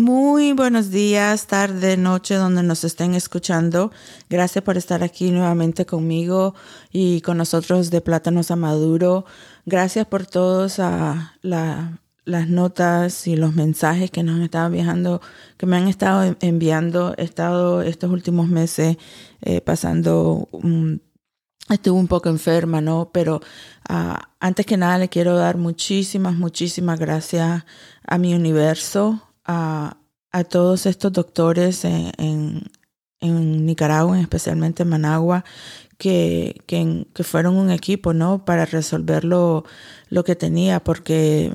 Muy buenos días, tarde, noche, donde nos estén escuchando. Gracias por estar aquí nuevamente conmigo y con nosotros de Plátanos a Maduro. Gracias por todas las notas y los mensajes que nos han estado viajando, que me han estado enviando. He estado estos últimos meses eh, pasando, estuve un poco enferma, ¿no? Pero ah, antes que nada le quiero dar muchísimas, muchísimas gracias a mi universo a, todos estos doctores en, en, Nicaragua, especialmente en Managua, que, que, fueron un equipo, ¿no? Para resolver lo, lo que tenía, porque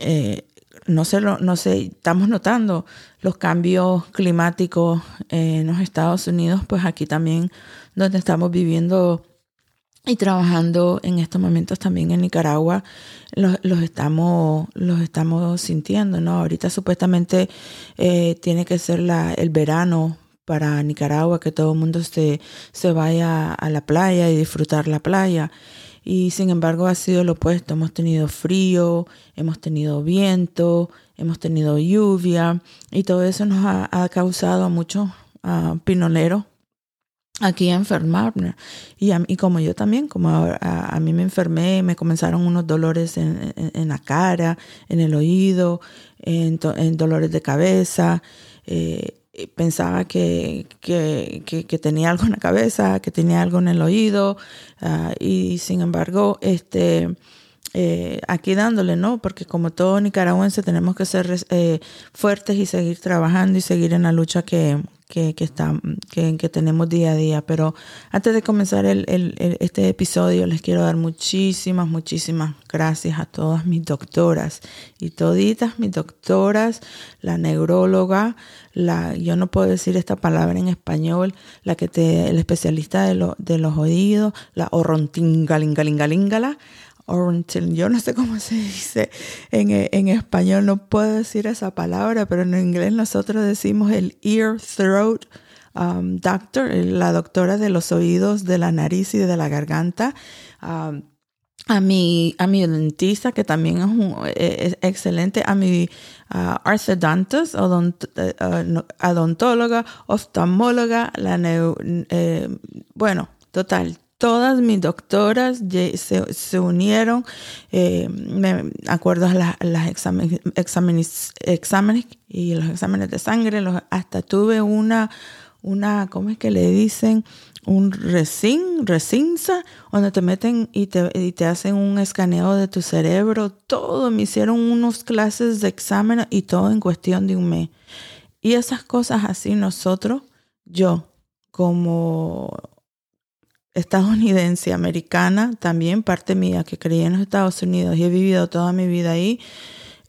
eh, no sé, no sé, estamos notando los cambios climáticos en los Estados Unidos, pues aquí también donde estamos viviendo y trabajando en estos momentos también en Nicaragua, los, estamos, los estamos sintiendo, ¿no? Ahorita supuestamente eh, tiene que ser la, el verano para Nicaragua, que todo el mundo se, se vaya a la playa y disfrutar la playa. Y sin embargo ha sido lo opuesto. Hemos tenido frío, hemos tenido viento, hemos tenido lluvia y todo eso nos ha, causado a muchos uh, pinoleros aquí a enfermarme. Y, y como yo también, como a, mí me enfermé, me comenzaron unos dolores en, en, la cara, en el oído, en, en dolores de cabeza. Eh, pensaba que, que, que, tenía algo en la cabeza, que tenía algo en el oído. Ah, y sin embargo, este... Eh, aquí dándole, ¿no? Porque como todo nicaragüense tenemos que ser eh, fuertes y seguir trabajando y seguir en la lucha que, que, que, está, que, que, tenemos día a día. Pero antes de comenzar el, el, este episodio, les quiero dar muchísimas, muchísimas gracias a todas mis doctoras y toditas mis doctoras, la neuróloga, la, yo no puedo decir esta palabra en español, la que te, el especialista de, lo, de los oídos, la orrontingalingalingala, yo no sé cómo se dice en, en, español, no puedo decir esa palabra, pero en inglés nosotros decimos el ear, throat um, doctor, la doctora de los oídos, de la nariz y de la garganta. Um, a mi, a mi dentista, que también es, excelente, a mi uh, orthodontist, odont, uh, odontóloga, oftalmóloga, la eh, bueno, total, todas mis doctoras se, unieron, eh, me acuerdo a las exámenes, y los exámenes de sangre, hasta tuve una, una, ¿cómo es que le dicen? Un resin, recinza, donde te meten y te, y te hacen un escaneo de tu cerebro, todo, me hicieron unos clases de exámenes y todo en cuestión de un mes. Y esas cosas así nosotros, yo como estadounidense, americana, también parte mía, que creí en los Estados Unidos y he vivido toda mi vida ahí,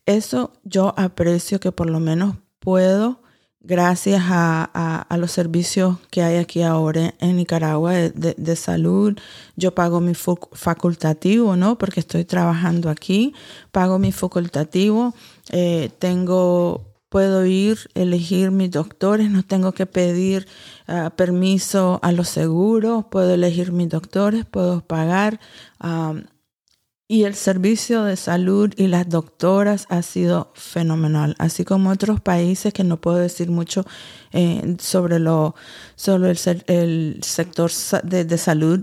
eso yo aprecio que por lo menos puedo, gracias a, los servicios que hay aquí ahora en Nicaragua de, salud, yo pago mi facultativo, ¿no? Porque estoy trabajando aquí, pago mi facultativo, eh, tengo puedo ir, elegir mis doctores, no tengo que pedir ah, permiso a los seguros, puedo elegir mis doctores, puedo pagar. y el servicio de salud y las doctoras ha sido fenomenal, así como otros países que no puedo decir mucho eh, sobre, lo, sobre el, sector de salud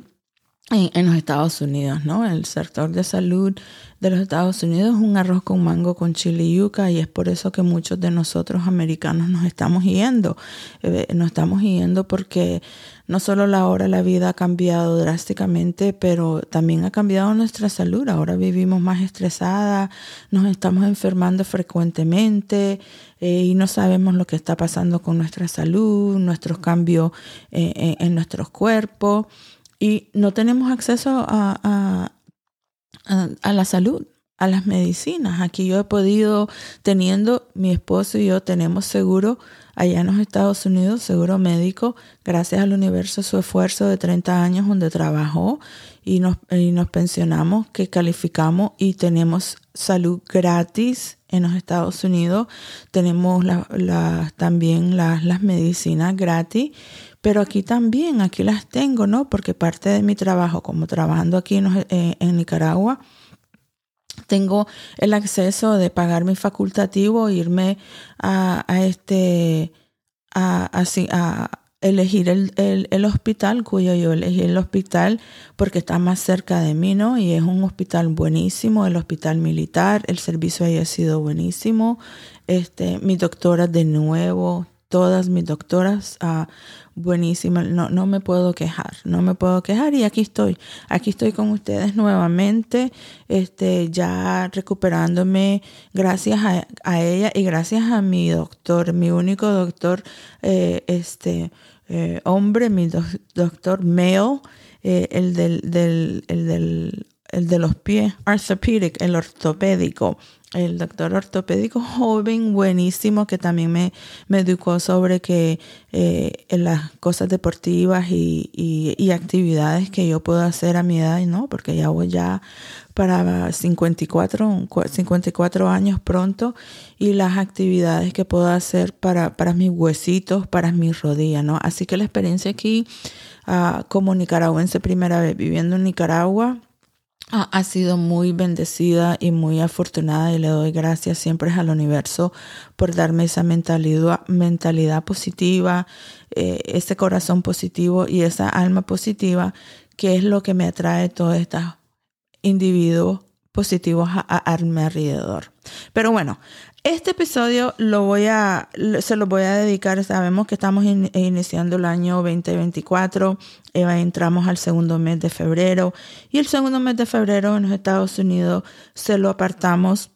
en, los Estados Unidos, ¿no? El sector de salud de los Estados Unidos es un arroz con mango con chile y yuca y es por eso que muchos de nosotros americanos nos estamos yendo. Eh, nos estamos yendo porque no solo la hora la vida ha cambiado drásticamente, pero también ha cambiado nuestra salud. Ahora vivimos más estresada, nos estamos enfermando frecuentemente eh, y no sabemos lo que está pasando con nuestra salud, nuestros cambios eh, en nuestros cuerpos y no tenemos acceso a, a, la salud. a las medicinas. Aquí yo he podido, teniendo mi esposo y yo tenemos seguro allá en los Estados Unidos, seguro médico, gracias al universo, su esfuerzo de 30 años donde trabajó y nos, nos pensionamos, que calificamos y tenemos salud gratis en los Estados Unidos. Tenemos también las medicinas gratis, pero aquí también, aquí las tengo, ¿no? Porque parte de mi trabajo, como trabajando aquí en, eh, en Nicaragua, tengo el acceso de pagar mi facultativo, irme a, este, a, a, elegir el, el, hospital, cuyo yo elegí el hospital porque está más cerca de mí, ¿no? Y es un hospital buenísimo, el hospital militar, el servicio ahí ha sido buenísimo. Este, mi doctora de nuevo, todas mis doctoras uh, buenísimas, no, no me puedo quejar, no me puedo quejar y aquí estoy, aquí estoy con ustedes nuevamente, este, ya recuperándome gracias a, ella y gracias a mi doctor, mi único doctor, eh, este, eh, hombre, mi doctor male, eh, el del, del, el del el de los pies, el ortopédico, el doctor ortopédico joven, buenísimo, que también me, me educó sobre que eh, en las cosas deportivas y, y, actividades que yo puedo hacer a mi edad, ¿no? Porque ya voy ya para 54, 54 años pronto y las actividades que puedo hacer para, para mis huesitos, para mis rodillas, ¿no? Así que la experiencia aquí uh, como nicaragüense primera vez viviendo en Nicaragua, ha sido muy bendecida y muy afortunada y le doy gracias siempre al universo por darme esa mentalidad, mentalidad positiva, eh, ese corazón positivo y esa alma positiva que es lo que me atrae todos estos individuos positivos a, a, mi alrededor. Pero bueno, este episodio lo voy a, se lo voy a dedicar, sabemos que estamos iniciando el año 2024, eh, entramos al segundo mes de febrero y el segundo mes de febrero en los Estados Unidos se lo apartamos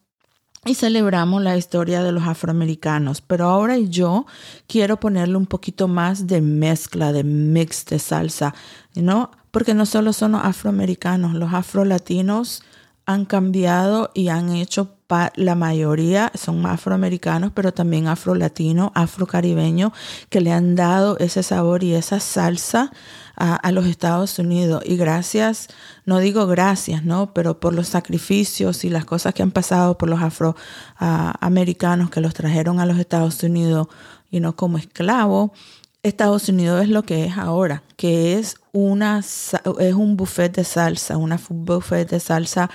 y celebramos la historia de los afroamericanos. Pero ahora yo quiero ponerle un poquito más de mezcla, de mix de salsa, ¿no? Porque no solo son los afroamericanos, los afrolatinos han cambiado y han hecho la mayoría son afroamericanos, pero también afrolatinos, afrocaribeños, que le han dado ese sabor y esa salsa a, los Estados Unidos. Y gracias, no digo gracias, ¿no? Pero por los sacrificios y las cosas que han pasado por los afroamericanos que los trajeron a los Estados Unidos y no como esclavos. Estados Unidos es lo que es ahora, que es una es un buffet de salsa, una buffet de salsa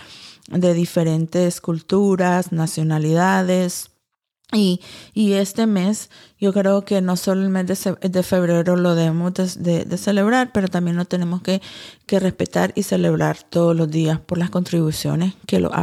de diferentes culturas, nacionalidades. Y, y, este mes, yo creo que no solo el mes de, febrero lo debemos de, celebrar, pero también lo tenemos que, que respetar y celebrar todos los días por las contribuciones que los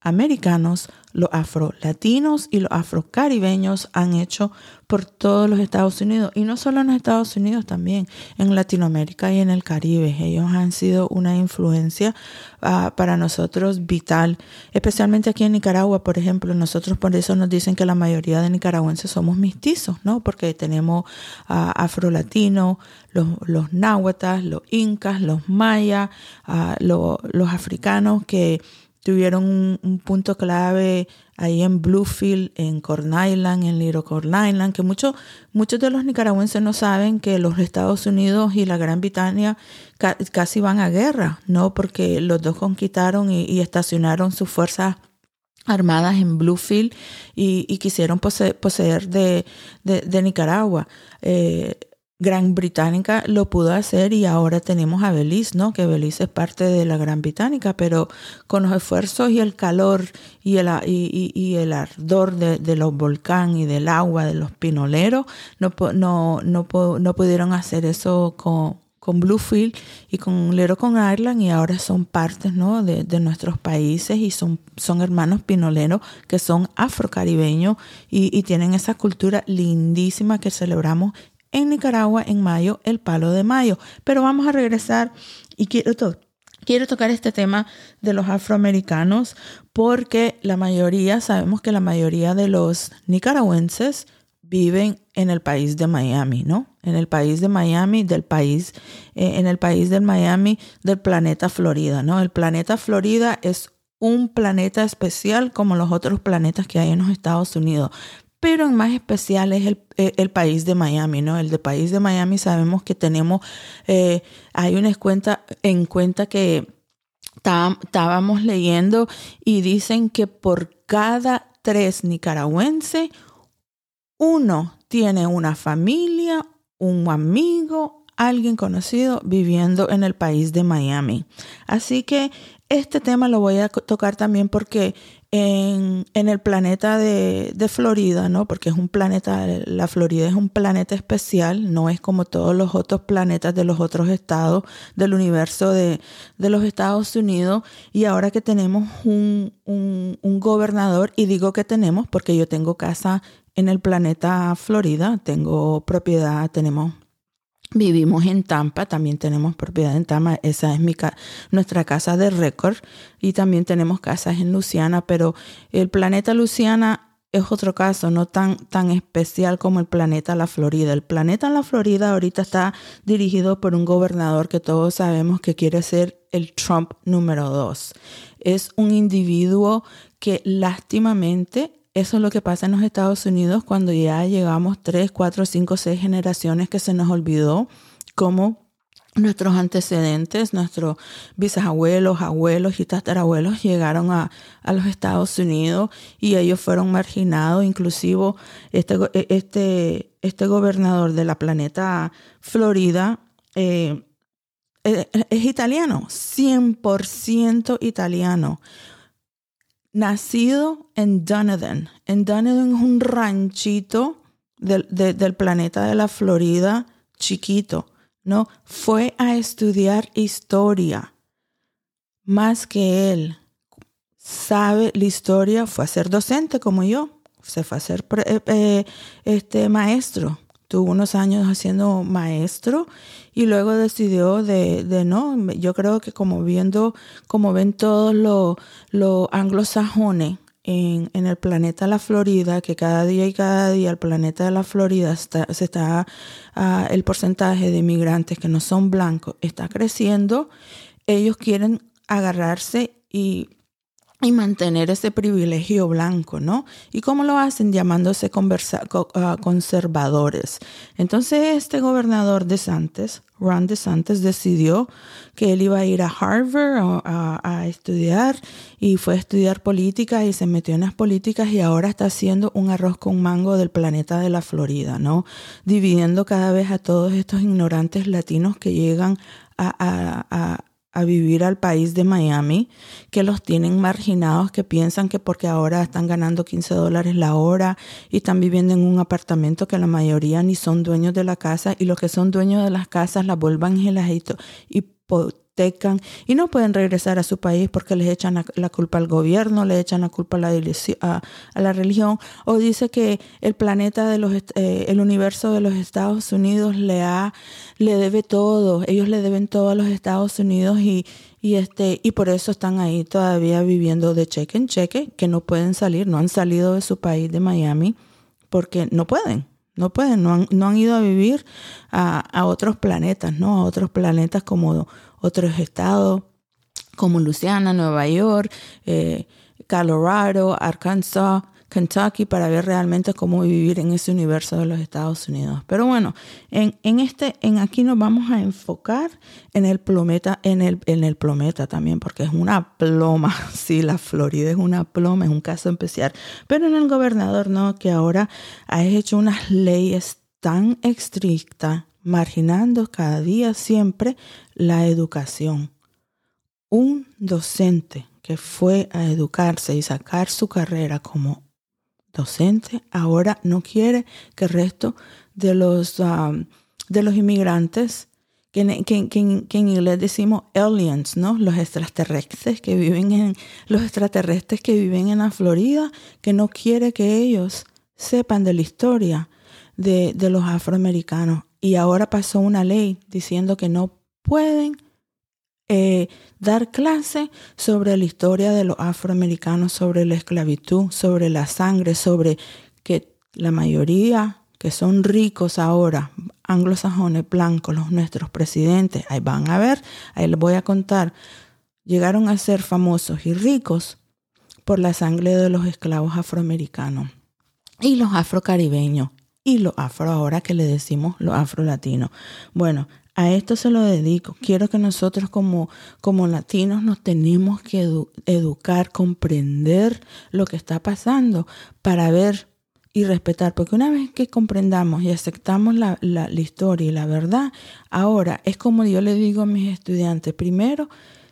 afroamericanos los afro-latinos y los afro-caribeños han hecho por todos los Estados Unidos y no solo en los Estados Unidos, también en Latinoamérica y en el Caribe. Ellos han sido una influencia ah, para nosotros vital, especialmente aquí en Nicaragua, por ejemplo. Nosotros por eso nos dicen que la mayoría de nicaragüenses somos mestizos, ¿no? Porque tenemos uh, afro-latinos, los, los náhuatl, los incas, los mayas, ah, los africanos que tuvieron un, punto clave ahí en Bluefield, en Corn Island, en Little Corn Island, que muchos muchos de los nicaragüenses no saben que los Estados Unidos y la Gran Bretaña casi van a guerra, ¿no? Porque los dos conquistaron y, estacionaron sus fuerzas armadas en Bluefield y, quisieron poseer, de, de, Nicaragua. Eh, Gran Británica lo pudo hacer y ahora tenemos a Belice, ¿no? Que Belice es parte de la Gran Británica, pero con los esfuerzos y el calor y el, y, el ardor de, los volcanes y del agua, de los pinoleros, no, no, no, no pudieron hacer eso con, con Bluefield y con Lero con Ireland y ahora son partes ¿no? de, de, nuestros países y son, son hermanos pinoleros que son afrocaribeños y, y tienen esa cultura lindísima que celebramos en Nicaragua en mayo, el palo de mayo. Pero vamos a regresar y quiero, quiero tocar este tema de los afroamericanos porque la mayoría, sabemos que la mayoría de los nicaragüenses viven en el país de Miami, ¿no? En el país de Miami, del país, eh, en el país del Miami, del planeta Florida, ¿no? El planeta Florida es un planeta especial como los otros planetas que hay en los Estados Unidos. Pero en más especial es el, eh, país de Miami, ¿no? El de país de Miami sabemos que tenemos, eh, hay una cuenta en cuenta que estábamos leyendo y dicen que por cada tres nicaragüenses, uno tiene una familia, un amigo, alguien conocido viviendo en el país de Miami. Así que este tema lo voy a tocar también porque en, el planeta de, Florida, ¿no? Porque es un planeta, la Florida es un planeta especial, no es como todos los otros planetas de los otros estados del universo de, los Estados Unidos. Y ahora que tenemos un, un gobernador, y digo que tenemos porque yo tengo casa en el planeta Florida, tengo propiedad, tenemos Vivimos en Tampa, también tenemos propiedad en Tampa, esa es mi nuestra casa de récord y también tenemos casas en Luciana, pero el planeta Luciana es otro caso, no tan, tan especial como el planeta La Florida. El planeta La Florida ahorita está dirigido por un gobernador que todos sabemos que quiere ser el Trump número dos. Es un individuo que lástimamente eso es lo que pasa en los Estados Unidos cuando ya llegamos tres, cuatro, cinco, seis generaciones que se nos olvidó cómo nuestros antecedentes, nuestros bisabuelos, abuelos y tatarabuelos llegaron a, los Estados Unidos y ellos fueron marginados. Inclusive este, este, este gobernador de la planeta Florida eh, eh, es italiano, 100% italiano nacido en Dunedin. En Dunedin es un ranchito del, del, planeta de la Florida chiquito, ¿no? Fue a estudiar historia. Más que él sabe la historia, fue a ser docente como yo, se fue a ser eh, eh, este, maestro tuvo unos años haciendo maestro y luego decidió de, de no, yo creo que como viendo, como ven todos los lo anglosajones en, en, el planeta la Florida, que cada día y cada día el planeta de la Florida está, se está, uh, el porcentaje de inmigrantes que no son blancos está creciendo, ellos quieren agarrarse y y mantener ese privilegio blanco, ¿no? ¿Y cómo lo hacen? Llamándose ah, conservadores. Entonces este gobernador de Santos, Ron DeSantis, decidió que él iba a ir a Harvard a, estudiar y fue a estudiar política y se metió en las políticas y ahora está haciendo un arroz con mango del planeta de la Florida, ¿no? Dividiendo cada vez a todos estos ignorantes latinos que llegan a a vivir al país de Miami, que los tienen marginados, que piensan que porque ahora están ganando 15 dólares la hora y están viviendo en un apartamento que la mayoría ni son dueños de la casa y los que son dueños de las casas las vuelvan y y no pueden regresar a su país porque les echan la, culpa al gobierno, le echan la culpa a la, religión, o dice que el planeta de los, eh, el universo de los Estados Unidos le, ha, le debe todo, ellos le deben todo a los Estados Unidos y, y, este, y por eso están ahí todavía viviendo de cheque en cheque, que no pueden salir, no han salido de su país de Miami porque no pueden. No pueden, no han, no han ido a vivir a, a otros planetas, ¿no? A otros planetas como otros estados como Luciana, Nueva York, eh, Colorado, Arkansas, Kentucky para ver realmente cómo vivir en ese universo de los Estados Unidos. Pero bueno, en, en este, en aquí nos vamos a enfocar en el plometa, en el, en el plometa también, porque es una ploma. Sí, la Florida es una ploma, es un caso especial. Pero en el gobernador, no, que ahora ha hecho unas leyes tan estrictas marginando cada día siempre la educación. Un docente que fue a educarse y sacar su carrera como docente ahora no quiere que el resto de los, um, de los inmigrantes, que, en inglés decimos aliens, ¿no? Los extraterrestres que viven en los extraterrestres que viven en la Florida, que no quiere que ellos sepan de la historia de, de los afroamericanos y ahora pasó una ley diciendo que no pueden eh, dar clase sobre la historia de los afroamericanos, sobre la esclavitud, sobre la sangre, sobre que la mayoría que son ricos ahora, anglosajones blancos, los nuestros presidentes, ahí van a ver, ahí les voy a contar llegaron a ser famosos y ricos por la sangre de los esclavos afroamericanos y los afrocaribeños y los afro ahora que le decimos los afrolatinos. Bueno, a esto se lo dedico. Quiero que nosotros como, como latinos nos tenemos que educar, comprender lo que está pasando para ver y respetar, porque una vez que comprendamos y aceptamos la, la, historia y la verdad, ahora es como yo le digo a mis estudiantes, primero,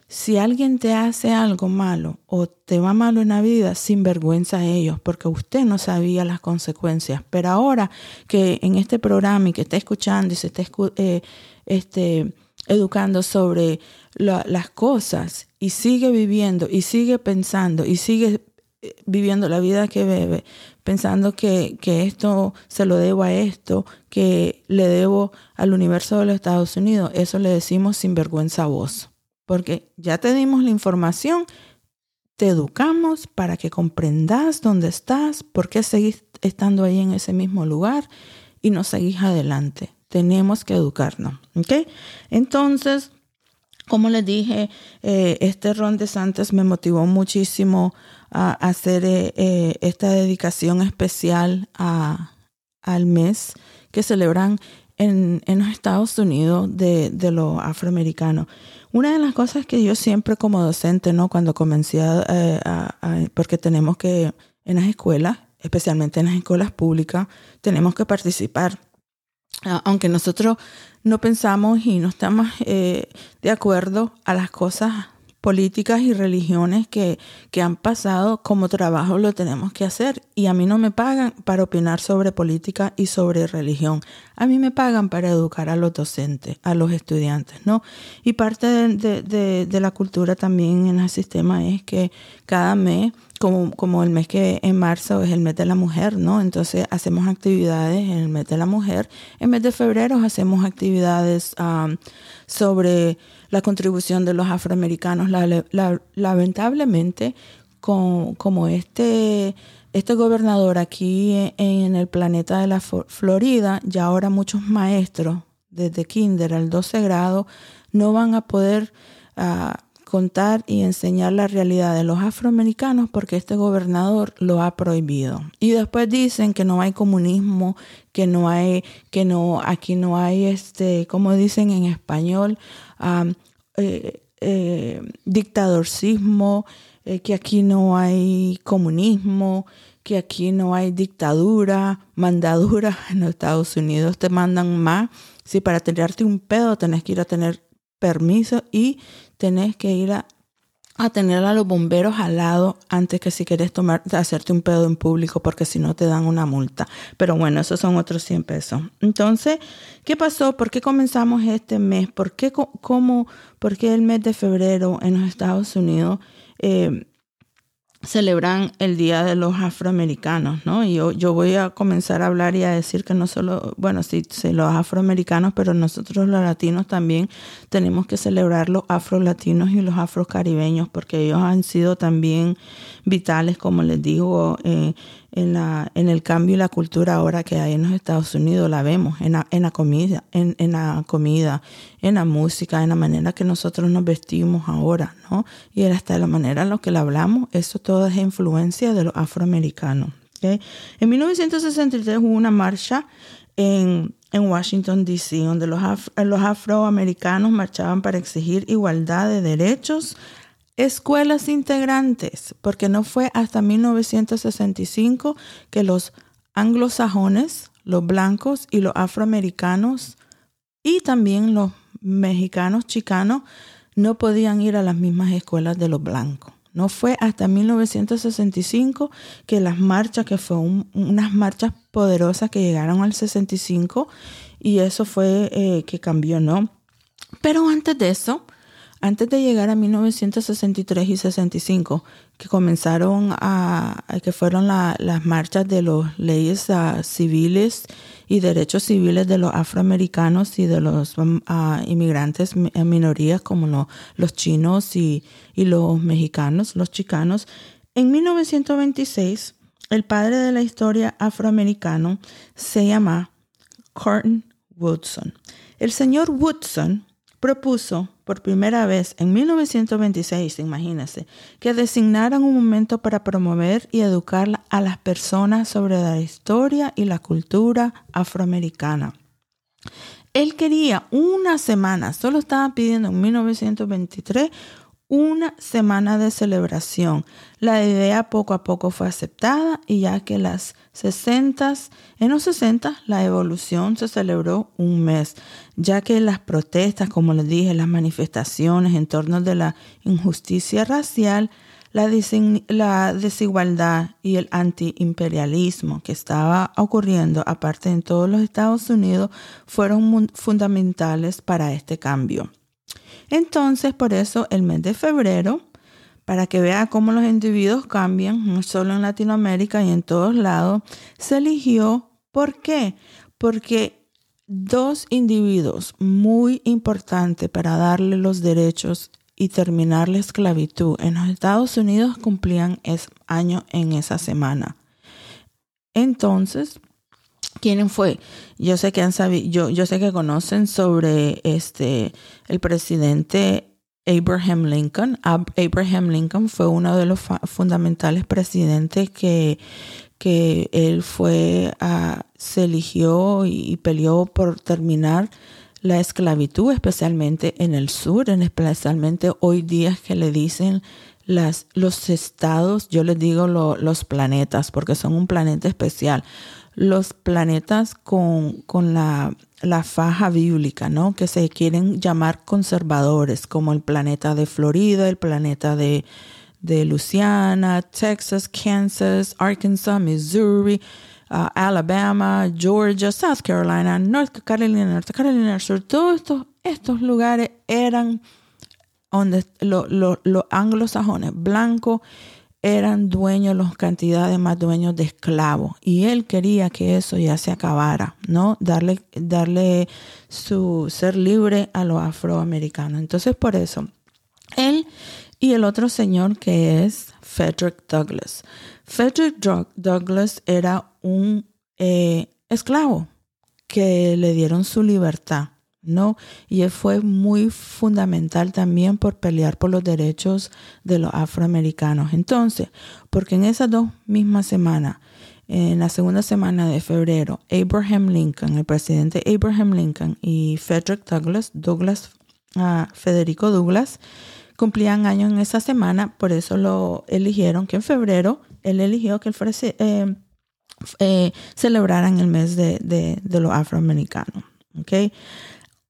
si alguien te hace algo malo o te va malo en la vida, sin vergüenza a ellos, porque usted no sabía las consecuencias. Pero ahora que en este programa y que está escuchando y se está eh, este, educando sobre las cosas y sigue viviendo y sigue pensando y sigue eh, viviendo la vida que bebe, pensando que, que, esto se lo debo a esto, que le debo al universo de los Estados Unidos, eso le decimos sin vergüenza a vos. Porque ya te dimos la información, te educamos para que comprendas dónde estás, por qué seguís estando ahí en ese mismo lugar y no seguís adelante. Tenemos que educarnos. ¿Ok? Entonces, como les dije, eh, este Ron de Santos me motivó muchísimo a hacer eh, eh, esta dedicación especial al mes que celebran en, los Estados Unidos de, de los afroamericanos. Una de las cosas que yo siempre como docente, ¿no? Cuando comencé a, porque tenemos que, en las escuelas, especialmente en las escuelas públicas, tenemos que participar. Aunque nosotros no pensamos y no estamos eh, de acuerdo a las cosas políticas y religiones que, que han pasado como trabajo lo tenemos que hacer. Y a mí no me pagan para opinar sobre política y sobre religión. A mí me pagan para educar a los docentes, a los estudiantes, ¿no? Y parte de, de, la cultura también en el sistema es que cada mes como, como, el mes que en marzo es el mes de la mujer, ¿no? Entonces hacemos actividades en el mes de la mujer. En mes de febrero hacemos actividades um, sobre la contribución de los afroamericanos. lamentablemente, con, como este, este gobernador aquí en, el planeta de la Florida, ya ahora muchos maestros desde kinder al 12 grado no van a poder ah, contar y enseñar la realidad de los afroamericanos porque este gobernador lo ha prohibido. Y después dicen que no hay comunismo, que no hay, que no, aquí no hay este, como dicen en español, eh, eh, dictadorcismo, eh, que aquí no hay comunismo, que aquí no hay dictadura, mandadura. En los Estados Unidos te mandan más. Si para tirarte un pedo tenés que ir a tener permiso y tenés que ir a a tener a los bomberos al lado antes que si quieres tomar, hacerte un pedo en público porque si no te dan una multa. Pero bueno, esos son otros 100 pesos. Entonces, ¿qué pasó? ¿Por qué comenzamos este mes? ¿Por qué, cómo, por qué el mes de febrero en los Estados Unidos? Eh, celebran el Día de los Afroamericanos, ¿no? Y yo, yo voy a comenzar a hablar y a decir que no solo, bueno, sí, sí, los afroamericanos, pero nosotros los latinos también tenemos que celebrar los afrolatinos y los afrocaribeños, porque ellos han sido también vitales, como les digo, eh, en, la, en el cambio y la cultura ahora que hay en los Estados Unidos, la vemos en la, en la comida, en, en, la comida, en la música, en la manera que nosotros nos vestimos ahora, ¿no? Y hasta la manera en la que la hablamos, eso todo es influencia de los afroamericanos. En 1963 hubo una marcha en, en Washington, D.C., donde los, los afroamericanos marchaban para exigir igualdad de derechos, escuelas integrantes, porque no fue hasta 1965 que los anglosajones, los blancos y los afroamericanos y también los mexicanos chicanos no podían ir a las mismas escuelas de los blancos. No fue hasta 1965 que las marchas, que fue unas marchas poderosas que llegaron al 65 y eso fue eh, que cambió, ¿no? Pero antes de eso, antes de llegar a 1963 y 65, que comenzaron a, que fueron las marchas de las leyes ah, civiles y derechos civiles de los afroamericanos y de los ah, inmigrantes minorías como los chinos y, y los mexicanos, los chicanos. En 1926, el padre de la historia afroamericano se llama Corton Woodson. El señor Woodson propuso por primera vez en 1926, imagínense, que designaran un momento para promover y educar a las personas sobre la historia y la cultura afroamericana. Él quería una semana, solo estaba pidiendo en 1923 una semana de celebración. La idea poco a poco fue aceptada y ya que las 60, en los 60 la evolución se celebró un mes, ya que las protestas, como les dije, las manifestaciones en torno de la injusticia racial, la, la desigualdad y el antiimperialismo que estaba ocurriendo aparte en todos los Estados Unidos fueron fundamentales para este cambio. Entonces, por eso el mes de febrero, para que vea cómo los individuos cambian, no solo en Latinoamérica y en todos lados, se eligió. ¿Por qué? Porque dos individuos muy importantes para darle los derechos y terminar la esclavitud en los Estados Unidos cumplían ese año en esa semana. Entonces, ¿Quién fue? Yo sé que han sabido, yo, yo sé que conocen sobre este el presidente Abraham Lincoln. Abraham Lincoln fue uno de los fundamentales presidentes que, que él fue se eligió y, peleó por terminar la esclavitud, especialmente en el sur, en especialmente hoy día que le dicen las, los estados, yo les digo los planetas, porque son un planeta especial los planetas con, con la, la, faja bíblica, ¿no? Que se quieren llamar conservadores, como el planeta de Florida, el planeta de, de Texas, Kansas, Arkansas, Missouri, uh, Alabama, Georgia, South Carolina, North Carolina, North Carolina Sur, todos estos, estos lugares eran donde los lo, anglosajones blancos eran dueños, las cantidades más dueños de esclavos. Y él quería que eso ya se acabara, ¿no? Darle, darle su ser libre a los afroamericanos. Entonces, por eso, él y el otro señor que es Frederick Douglass. Frederick Douglass era un eh, esclavo que le dieron su libertad. ¿No? Y él fue muy fundamental también por pelear por los derechos de los afroamericanos. Entonces, porque en esas dos mismas semanas, en la segunda semana de febrero, Abraham Lincoln, el presidente Abraham Lincoln y Frederick Douglass, Douglas, ah, Federico Douglass, cumplían años en esa semana, por eso lo eligieron que en febrero él eligió que él fuese, eh, eh, celebraran el mes de, de, de los afroamericanos. ¿okay?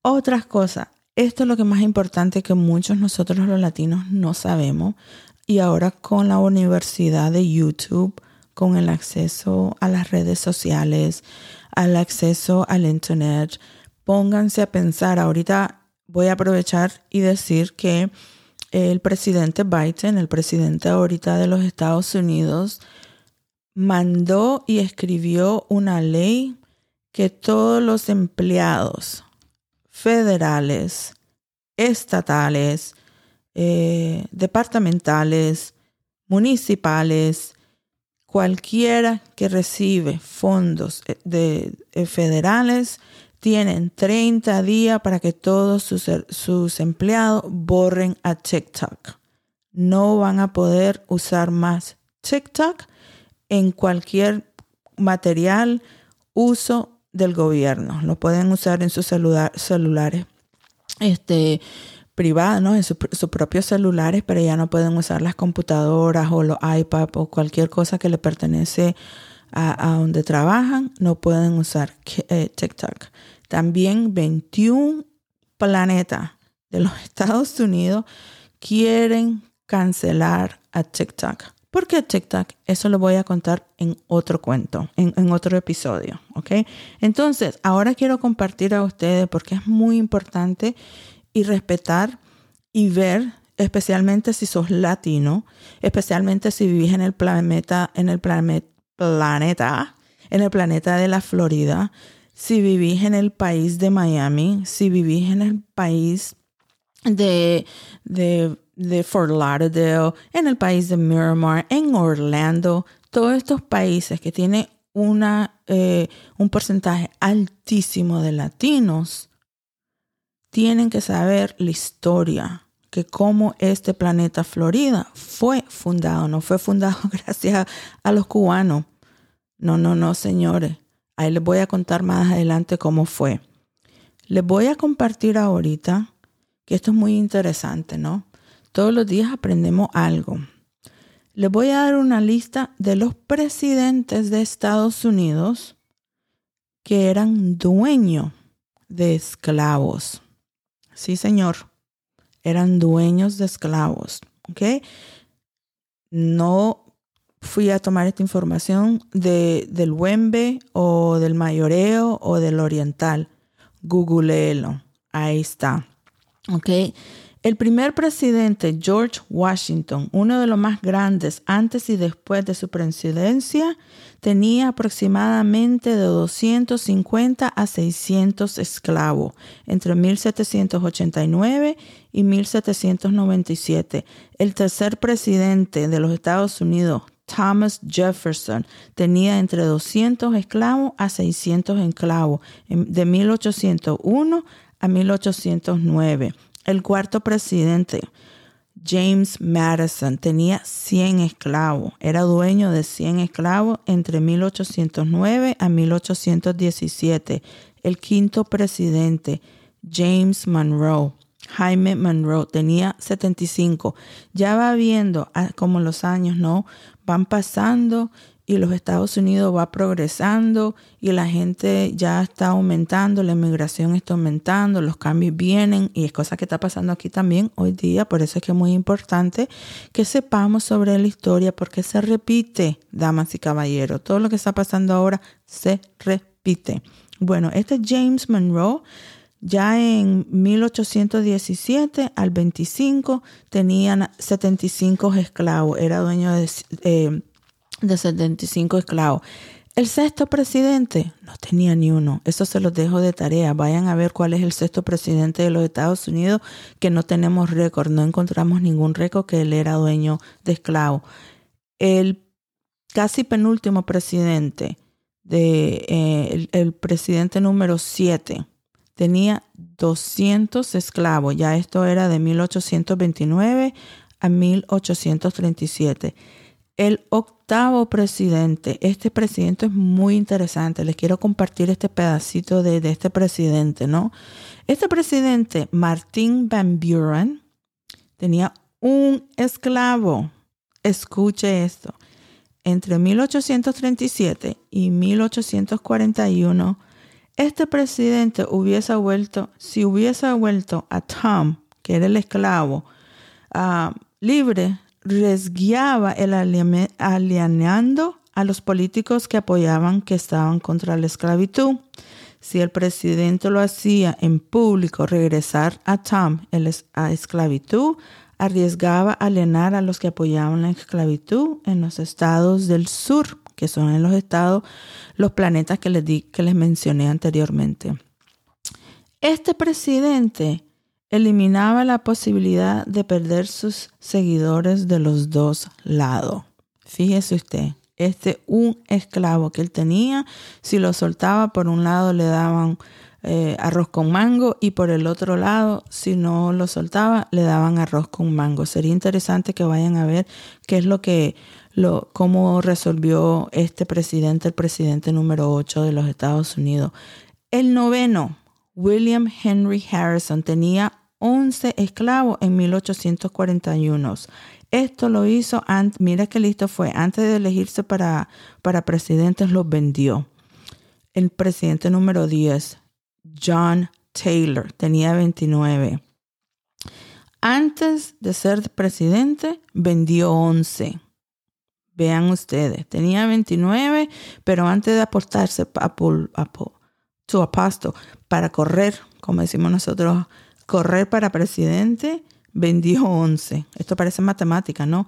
Otras cosas, esto es lo que más importante que muchos nosotros los latinos no sabemos. Y ahora con la universidad de YouTube, con el acceso a las redes sociales, al acceso al Internet, pónganse a pensar. Ahorita voy a aprovechar y decir que el presidente Biden, el presidente ahorita de los Estados Unidos, mandó y escribió una ley que todos los empleados federales, estatales, eh, departamentales, municipales, cualquiera que recibe fondos eh, de, eh, federales, tienen 30 días para que todos sus, sus empleados borren a TikTok. No van a poder usar más TikTok en cualquier material, uso del gobierno. Lo pueden usar en sus celulares este, privados, ¿no? en sus propios celulares, pero ya no pueden usar las computadoras o los iPad o cualquier cosa que le pertenece a, donde trabajan. No pueden usar eh, TikTok. También 21 planetas de los Estados Unidos quieren cancelar a TikTok. ¿Por qué TikTok? Eso lo voy a contar en otro cuento, en, otro episodio, ¿ok? Entonces, ahora quiero compartir a ustedes porque es muy importante y respetar y ver, especialmente si sos latino, especialmente si vivís en el planeta, en el planeta, en el planeta de la Florida, si vivís en el país de Miami, si vivís en el país de, de de Fort Lauderdale, en el país de Miramar, en Orlando, todos estos países que tienen una, eh, un porcentaje altísimo de latinos, tienen que saber la historia, que cómo este planeta Florida fue fundado, no fue fundado gracias a, los cubanos. No, no, no, señores. Ahí les voy a contar más adelante cómo fue. Les voy a compartir ahorita, que esto es muy interesante, ¿no? Todos los días aprendemos algo. Les voy a dar una lista de los presidentes de Estados Unidos que eran dueños de esclavos. Sí, señor. Eran dueños de esclavos. ¿Ok? No fui a tomar esta información de, del Wembe o del Mayoreo o del Oriental. Googleelo. Ahí está. ¿Ok? El primer presidente, George Washington, uno de los más grandes antes y después de su presidencia, tenía aproximadamente de 250 a 600 esclavos entre 1789 y 1797. El tercer presidente de los Estados Unidos, Thomas Jefferson, tenía entre 200 esclavos a 600 esclavos de 1801 a 1809. El cuarto presidente, James Madison, tenía 100 esclavos. Era dueño de 100 esclavos entre 1809 a 1817. El quinto presidente, James Monroe, Jaime Monroe, tenía 75. Ya va viendo ah, como los años, ¿no? Van pasando y los Estados Unidos va progresando y la gente ya está aumentando, la inmigración está aumentando, los cambios vienen y es cosa que está pasando aquí también hoy día, por eso es que es muy importante que sepamos sobre la historia porque se repite, damas y caballeros, todo lo que está pasando ahora se repite. Bueno, este James Monroe ya en 1817 al 25 tenían 75 esclavos, era dueño de... Eh, de 75 esclavos. El sexto presidente no tenía ni uno. Eso se los dejo de tarea. Vayan a ver cuál es el sexto presidente de los Estados Unidos, que no tenemos récord, no encontramos ningún récord que él era dueño de esclavos. El casi penúltimo presidente, de, eh, el, presidente número 7, tenía 200 esclavos. Ya esto era de 1829 a 1837. El octavo presidente, este presidente es muy interesante, les quiero compartir este pedacito de, este presidente, ¿no? Este presidente, Martin Van Buren, tenía un esclavo. Escuche esto. Entre 1837 y 1841, este presidente hubiese vuelto, si hubiese vuelto a Tom, que era el esclavo, ah, libre, resguiaba el alienando a los políticos que apoyaban que estaban contra la esclavitud. Si el presidente lo hacía en público, regresar a Tom a esclavitud arriesgaba alienar a los que apoyaban la esclavitud en los estados del sur, que son en los estados, los planetas que les, di, que les mencioné anteriormente. Este presidente eliminaba la posibilidad de perder sus seguidores de los dos lados. Fíjese usted, este un esclavo que él tenía, si lo soltaba por un lado le daban eh, arroz con mango y por el otro lado, si no lo soltaba, le daban arroz con mango. Sería interesante que vayan a ver qué es lo que, lo, cómo resolvió este presidente, el presidente número 8 de los Estados Unidos. El noveno, William Henry Harrison, tenía 11 esclavos en 1841. Esto lo hizo, antes, mira qué listo fue, antes de elegirse para, para presidente, los vendió. El presidente número 10, John Taylor, tenía 29. Antes de ser presidente, vendió 11. Vean ustedes, tenía 29, pero antes de aportarse a, a, su apasto para correr, como decimos nosotros correr para presidente, vendió 11. Esto parece matemática, ¿no?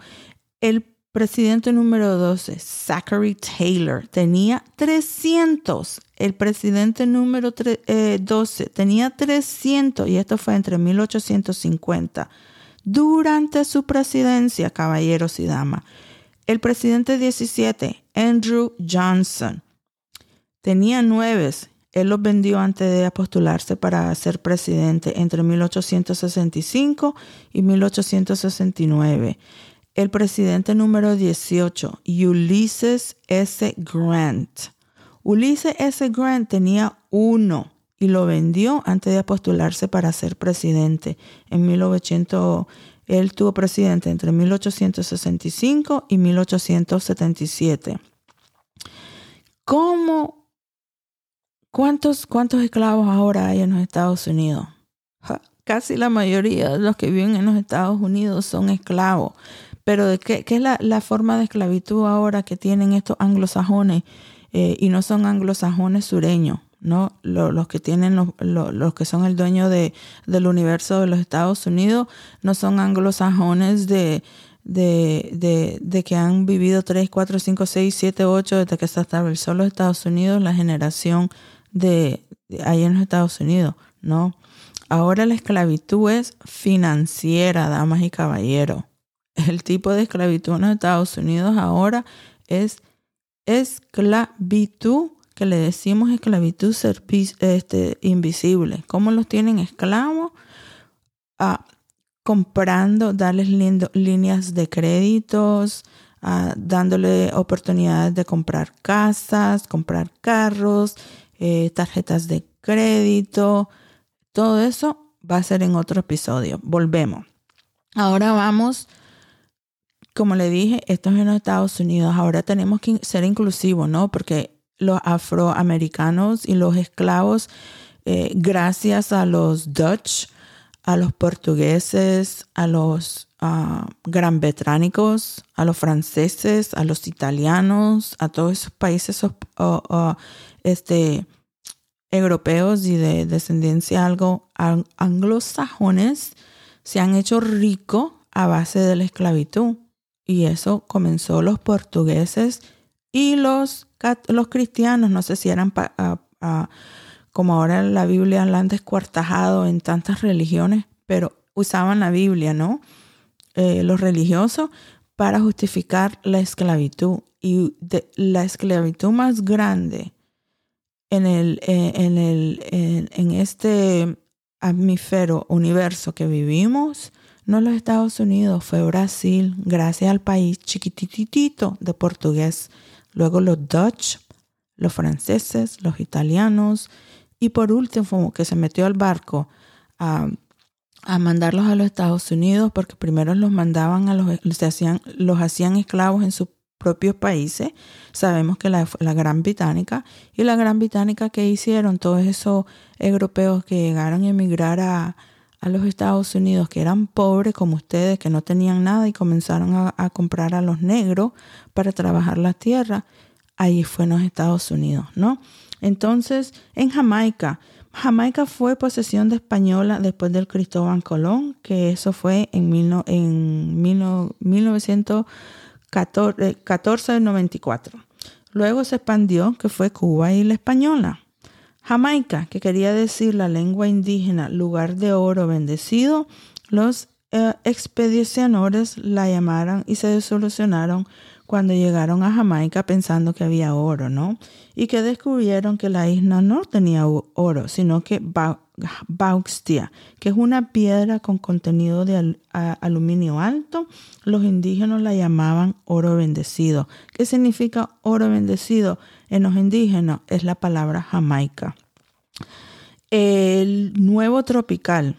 El presidente número 12, Zachary Taylor, tenía 300. El presidente número 12 eh, tenía 300 y esto fue entre 1850. Durante su presidencia, caballeros y damas. El presidente 17, Andrew Johnson, tenía 9 él los vendió antes de apostularse para ser presidente entre 1865 y 1869. El presidente número 18, Ulysses S. Grant. Ulysses S. Grant tenía uno y lo vendió antes de apostularse para ser presidente. En 1800, él tuvo presidente entre 1865 y 1877. ¿Cómo? ¿Cuántos, cuántos esclavos ahora hay en los Estados Unidos? Casi la mayoría de los que viven en los Estados Unidos son esclavos. Pero ¿de qué, qué es la, la, forma de esclavitud ahora que tienen estos anglosajones eh, y no son anglosajones sureños? ¿no? Los, que tienen, los, los, que son el dueño de, del universo de los Estados Unidos, no son anglosajones de, de, de, de, que han vivido 3, 4, 5, 6, 7, 8 desde que se estableció los Estados Unidos, la generación de, ahí en los Estados Unidos, ¿no? Ahora la esclavitud es financiera, damas y caballeros. El tipo de esclavitud en los Estados Unidos ahora es esclavitud que le decimos esclavitud este, invisible. ¿Cómo los tienen esclavos? Ah, comprando, darles líneas de créditos, ah, dándole oportunidades de comprar casas, comprar carros, eh, tarjetas de crédito. Todo eso va a ser en otro episodio. Volvemos. Ahora vamos como le dije, esto es en los Estados Unidos. Ahora tenemos que ser inclusivos, ¿no? Porque los afroamericanos y los esclavos eh, gracias a los Dutch, a los portugueses, a los uh, gran betránicos, a los franceses, a los italianos, a todos esos países este, europeos y de descendencia algo anglosajones, se han hecho ricos a base de la esclavitud. Y eso comenzó los portugueses y los, los cristianos, no sé si eran como ahora la Biblia la han descuartajado en tantas religiones, pero usaban la Biblia, ¿no? Eh, los religiosos para justificar la esclavitud. Y la esclavitud más grande en, el, eh, en, el, en, este amífero universo que vivimos, no los Estados Unidos, fue Brasil, gracias al país chiquititito de portugués. Luego los Dutch, los franceses, los italianos y por último que se metió al barco a, mandarlos a los Estados Unidos porque primero los mandaban a los, hacían, los hacían esclavos en sus propios países. Sabemos que la, Gran Británica y la Gran Británica que hicieron todos esos europeos que llegaron a emigrar a, a los Estados Unidos que eran pobres como ustedes, que no tenían nada y comenzaron a, comprar a los negros para trabajar la tierra, ahí fue en los Estados Unidos, ¿no? Entonces, en Jamaica, Jamaica fue posesión de española después del Cristóbal Colón, que eso fue en, mil, en 1914-94. Luego se expandió, que fue Cuba y la española. Jamaica, que quería decir la lengua indígena, lugar de oro bendecido, los eh, la llamaron y se solucionaron cuando llegaron a Jamaica pensando que había oro, ¿no? Y que descubrieron que la isla no tenía oro, sino que bauxtia, que es una piedra con contenido de aluminio alto. Los indígenas la llamaban oro bendecido. ¿Qué significa oro bendecido? En los indígenas es la palabra jamaica. El nuevo tropical.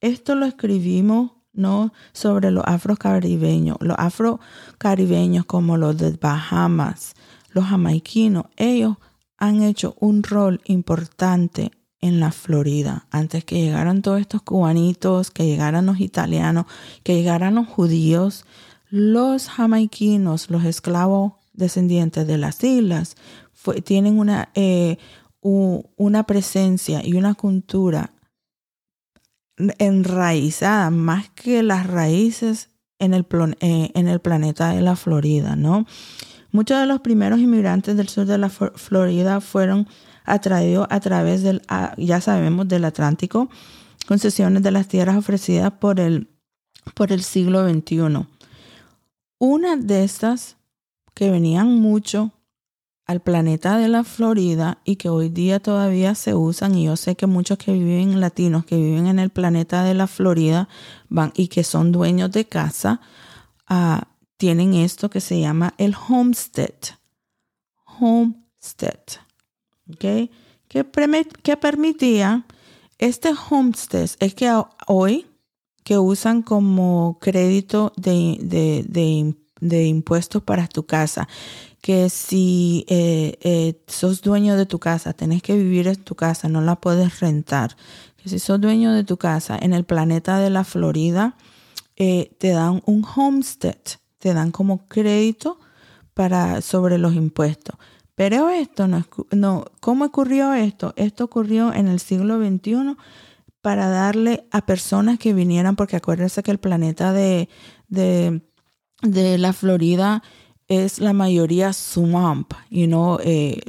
Esto lo escribimos ¿no? sobre los afrocaribeños. Los afrocaribeños como los de Bahamas, los jamaiquinos, ellos han hecho un rol importante en la Florida. Antes que llegaran todos estos cubanitos, que llegaran los italianos, que llegaran los judíos, los jamaiquinos, los esclavos descendientes de las islas, tienen una, eh, una presencia y una cultura enraizada más que las raíces en el, eh, en el planeta de la Florida, ¿no? Muchos de los primeros inmigrantes del sur de la Florida fueron atraídos a través del, ya sabemos, del Atlántico, concesiones de las tierras ofrecidas por el, por el siglo XXI. Una de estas que venían mucho al planeta de la Florida y que hoy día todavía se usan y yo sé que muchos que viven latinos que viven en el planeta de la Florida van y que son dueños de casa uh, tienen esto que se llama el homestead. Homestead. ¿Ok? ¿Qué, permitía este homestead? Es que hoy que usan como crédito de, de, de impuestos para tu casa que si eh, eh, sos dueño de tu casa, tenés que vivir en tu casa, no la puedes rentar. Que si sos dueño de tu casa en el planeta de la Florida, eh, te dan un homestead, te dan como crédito para, sobre los impuestos. Pero esto no, no, ¿cómo ocurrió esto? Esto ocurrió en el siglo XXI para darle a personas que vinieran, porque acuérdense que el planeta de, de, de la Florida es la mayoría swamp, you know, eh,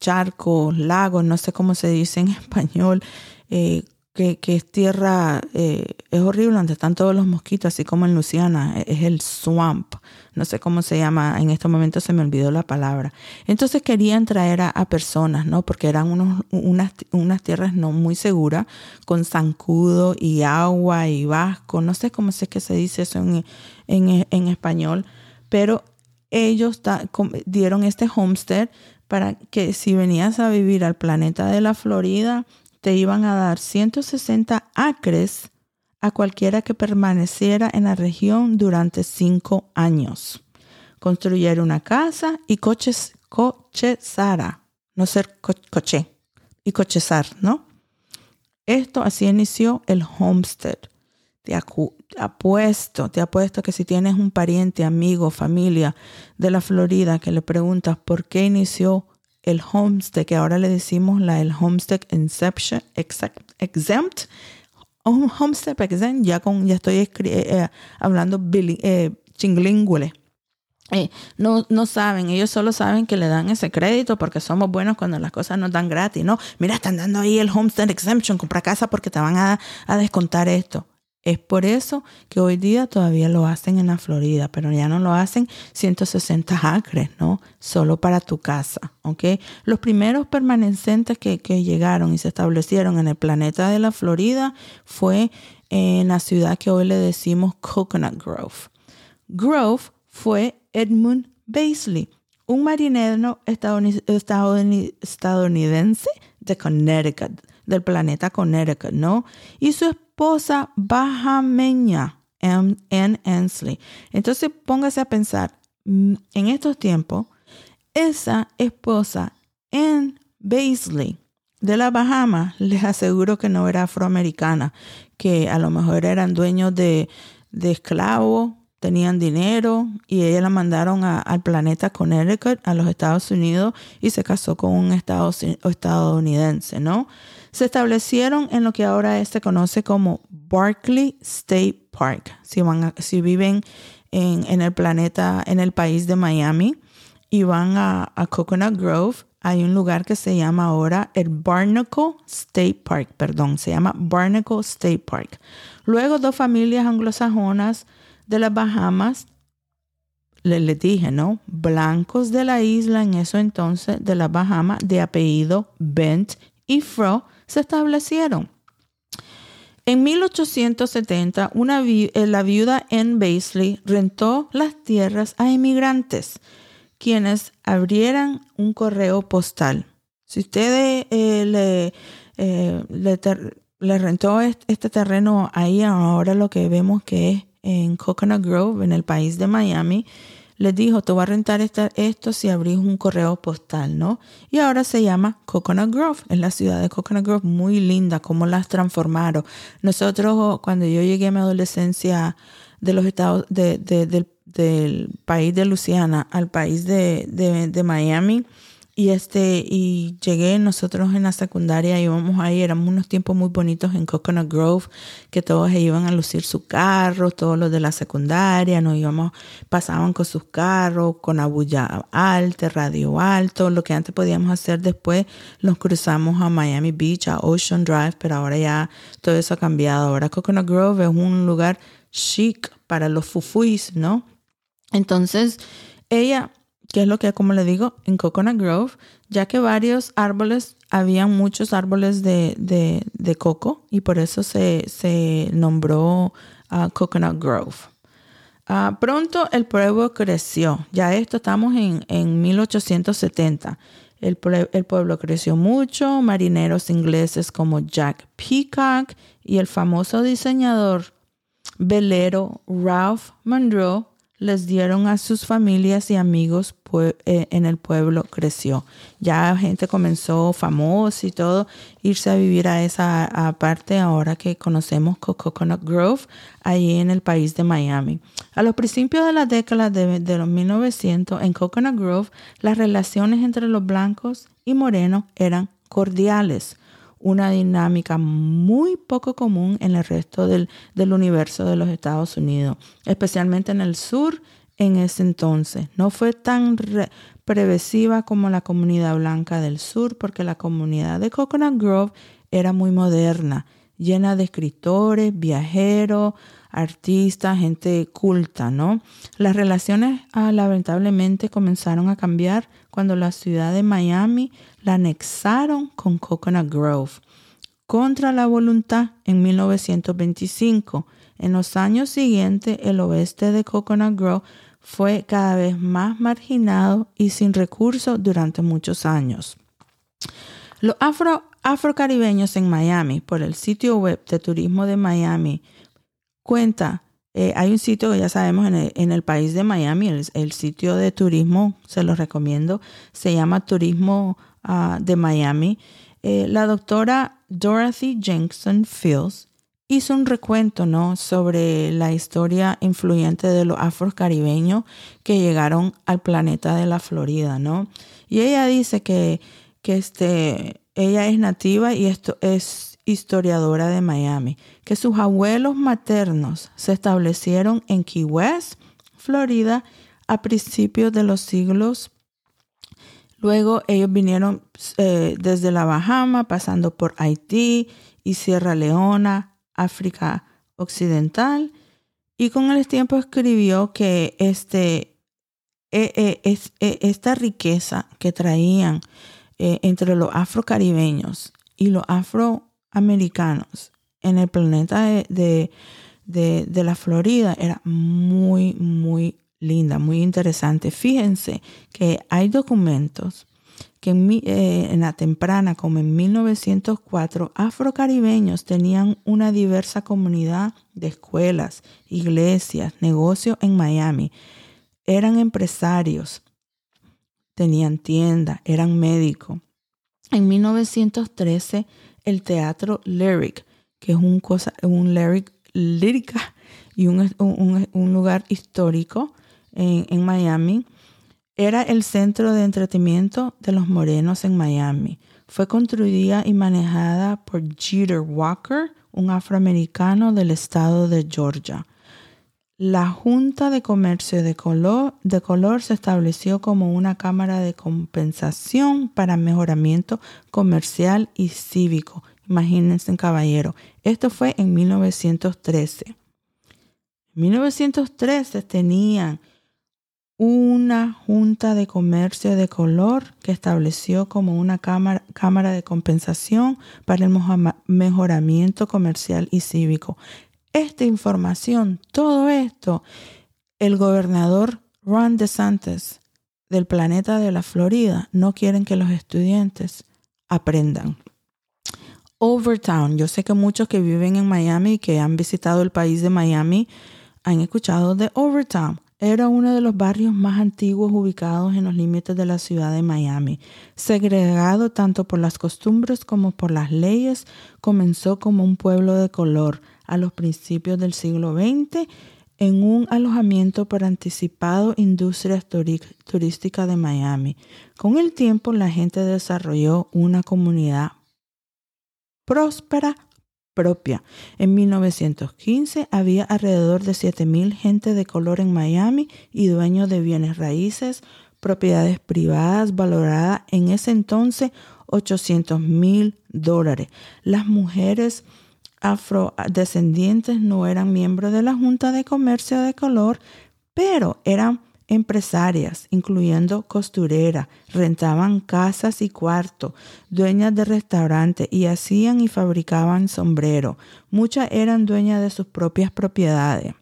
charcos, lagos, no sé cómo se dice en español, eh, que, es tierra, eh, es horrible donde están todos los mosquitos, así como en Luciana, e, es el swamp, no sé cómo se llama, en este momento se me olvidó la palabra. Entonces querían traer a, personas, ¿no? Porque eran unos, unas, unas tierras no muy seguras, con zancudo y agua y vasco, no sé cómo sé que se dice eso en, en, en español, pero ellos dieron este homestead para que si venías a vivir al planeta de la Florida, te iban a dar 160 acres a cualquiera que permaneciera en la región durante cinco años. Construir una casa y coches, cochezara, no ser coche, y cochezar, ¿no? Esto así inició el homestead. Te apuesto, te apuesto que si tienes un pariente, amigo, familia de la Florida que le preguntas por qué inició el homestead, que ahora le decimos la el homestead inception, exempt, homestead exempt, ya con ya estoy eh, eh, hablando eh, eh, no, no saben, ellos solo saben que le dan ese crédito porque somos buenos cuando las cosas nos dan gratis, ¿no? Mira, están dando ahí el homestead exemption, compra casa porque te van a, a descontar esto. Es por eso que hoy día todavía lo hacen en la Florida, pero ya no lo hacen 160 acres, ¿no? Solo para tu casa, ¿ok? Los primeros permanentes que, que llegaron y se establecieron en el planeta de la Florida fue en la ciudad que hoy le decimos Coconut Grove. Grove fue Edmund Baisley, un marinero estadounidense de Connecticut, del planeta Connecticut, ¿no? Y su esposa bajameña en Ansley. Entonces póngase a pensar, mm, en estos tiempos, esa esposa en Baisley de la Bahama, les aseguro que no era afroamericana, que a lo mejor eran dueños de, de esclavos, tenían dinero y ella la mandaron al planeta Connecticut, a los Estados Unidos, y se casó con un estado, estadounidense, ¿no? Se establecieron en lo que ahora se conoce como Barkley State Park. Si, van si viven en, el planeta, en el país de Miami y van a, Coconut Grove, hay un lugar que se llama ahora el Barnacle State Park, perdón, se llama Barnacle State Park. Luego dos familias anglosajonas de las Bahamas, les, dije, ¿no? Blancos de la isla en eso entonces de las Bahamas de apellido Bent y Fro se establecieron. En 1870, una eh, la viuda Anne Baisley rentó las tierras a inmigrantes, quienes abrieran un correo postal. Si usted eh, le, eh, le, rentó este terreno ahí, ahora lo que vemos que es en Coconut Grove, en el país de Miami, les dijo, te voy a rentar esto si abrís un correo postal, ¿no? Y ahora se llama Coconut Grove, es la ciudad de Coconut Grove, muy linda, cómo las transformaron. Nosotros, cuando yo llegué a mi adolescencia de los estados, de, del, del, país de Luisiana al país de, de Miami, y este, y llegué nosotros en la secundaria, íbamos ahí, éramos unos tiempos muy bonitos en Coconut Grove, que todos iban a lucir su carro, todos los de la secundaria, nos íbamos, pasaban con sus carros, con abulla alta, radio alto, lo que antes podíamos hacer después, nos cruzamos a Miami Beach, a Ocean Drive, pero ahora ya todo eso ha cambiado. Ahora Coconut Grove es un lugar chic para los fufuis, ¿no? Entonces, ella que es lo que, como le digo, en Coconut Grove, ya que varios árboles, habían muchos árboles de, de, coco y por eso se, se nombró uh, Coconut Grove. Uh, pronto el pueblo creció, ya esto estamos en, en 1870. El, el, pueblo creció mucho, marineros ingleses como Jack Peacock y el famoso diseñador velero Ralph Monroe les dieron a sus familias y amigos eh, en el pueblo creció. Ya gente comenzó famosa y todo irse a vivir a esa parte ahora que conocemos Coconut Grove, ahí en el país de Miami. A los principios de la década de, de los 1900 en Coconut Grove, las relaciones entre los blancos y morenos eran cordiales una dinámica muy poco común en el resto del, universo de los Estados Unidos, especialmente en el sur en ese entonces. No fue tan previsiva como la comunidad blanca del sur, porque la comunidad de Coconut Grove era muy moderna, llena de escritores, viajeros, artistas, gente culta, ¿no? Las relaciones ah, lamentablemente comenzaron a cambiar cuando la ciudad de Miami la anexaron con Coconut Grove. Contra la voluntad en 1925. En los años siguientes, el oeste de Coconut Grove fue cada vez más marginado y sin recursos durante muchos años. Los afro, afrocaribeños en Miami, por el sitio web de turismo de Miami, cuenta, eh, hay un sitio que ya sabemos en el, país de Miami, el, sitio de turismo, se lo recomiendo, se llama Turismo ah, de Miami. Eh, la doctora Dorothy Jenkinson Fields hizo un recuento ¿no? sobre la historia influyente de los afrocaribeños que llegaron al planeta de la Florida. ¿no? Y ella dice que, que este, ella es nativa y esto es historiadora de Miami, que sus abuelos maternos se establecieron en Key West, Florida, a principios de los siglos. Luego ellos vinieron eh, desde la Bahama, pasando por Haití y Sierra Leona, África Occidental, y con el tiempo escribió que este, e, e, e, esta riqueza que traían eh, entre los afrocaribeños y los afro americanos en el planeta de, la Florida era muy, muy linda, muy interesante. Fíjense que hay documentos que en, eh, en, la temprana, como en 1904, afrocaribeños tenían una diversa comunidad de escuelas, iglesias, negocios en Miami. Eran empresarios, tenían tienda, eran médicos. En 1913 el teatro Lyric, que es un, cosa, un lyric, lírica y un, un, lugar histórico en, en Miami. Era el centro de entretenimiento de los morenos en Miami. Fue construida y manejada por Jeter Walker, un afroamericano del estado de Georgia. La Junta de Comercio de color, se estableció como una cámara de compensación para mejoramiento comercial y cívico. Imagínense, caballero. Esto fue en 1913. En 1913 tenían una junta de comercio de color que estableció como una cámara, cámara de compensación para el mejoramiento comercial y cívico esta información, todo esto, el gobernador Ron DeSantis del planeta de la Florida no quieren que los estudiantes aprendan. Overtown, yo sé que muchos que viven en Miami y que han visitado el país de Miami han escuchado de Overtown. Era uno de los barrios más antiguos ubicados en los límites de la ciudad de Miami. Segregado tanto por las costumbres como por las leyes, comenzó como un pueblo de color a los principios del siglo XX en un alojamiento para anticipado industria turística de Miami. Con el tiempo la gente desarrolló una comunidad próspera propia. En 1915 había alrededor de 7.000 gente de color en Miami y dueños de bienes raíces, propiedades privadas valoradas en ese entonces 800 mil dólares. Las mujeres afrodescendientes no eran miembros de la Junta de Comercio de Color, pero eran empresarias, incluyendo costurera, rentaban casas y cuartos, dueñas de restaurantes y hacían y fabricaban sombrero. Muchas eran dueñas de sus propias propiedades.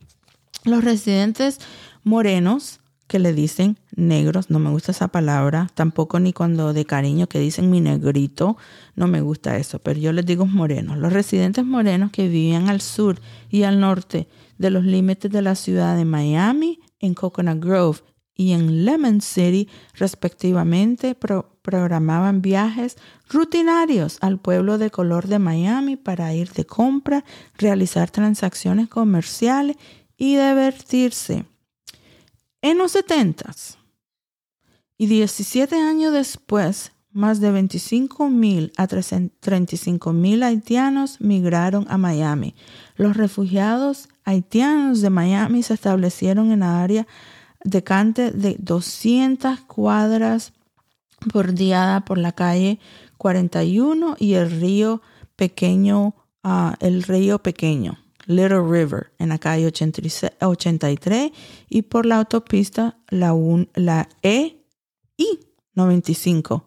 Los residentes morenos, que le dicen negros, no me gusta esa palabra, tampoco ni cuando de cariño que dicen mi negrito, no me gusta eso, pero yo les digo morenos. Los residentes morenos que vivían al sur y al norte de los límites de la ciudad de Miami, en Coconut Grove y en Lemon City, respectivamente, programaban viajes rutinarios al pueblo de color de Miami para ir de compra, realizar transacciones comerciales y divertirse. En los 70 y 17 años después, más de 25 mil a 35 mil haitianos migraron a Miami. Los refugiados haitianos de Miami se establecieron en la área de Cante de 200 cuadras bordeada por la calle 41 y el río pequeño, uh, el río pequeño, Little River, en la calle 83 y por la autopista la, la E y 95,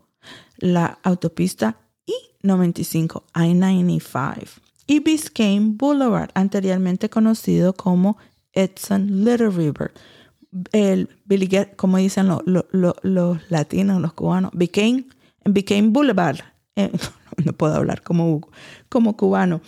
la autopista I-95, I-95 y Biscayne Boulevard, anteriormente conocido como Edson Little River. El como dicen los latinos, los cubanos, Biscayne, Biscayne Boulevard. Eh, no puedo hablar como, como cubano.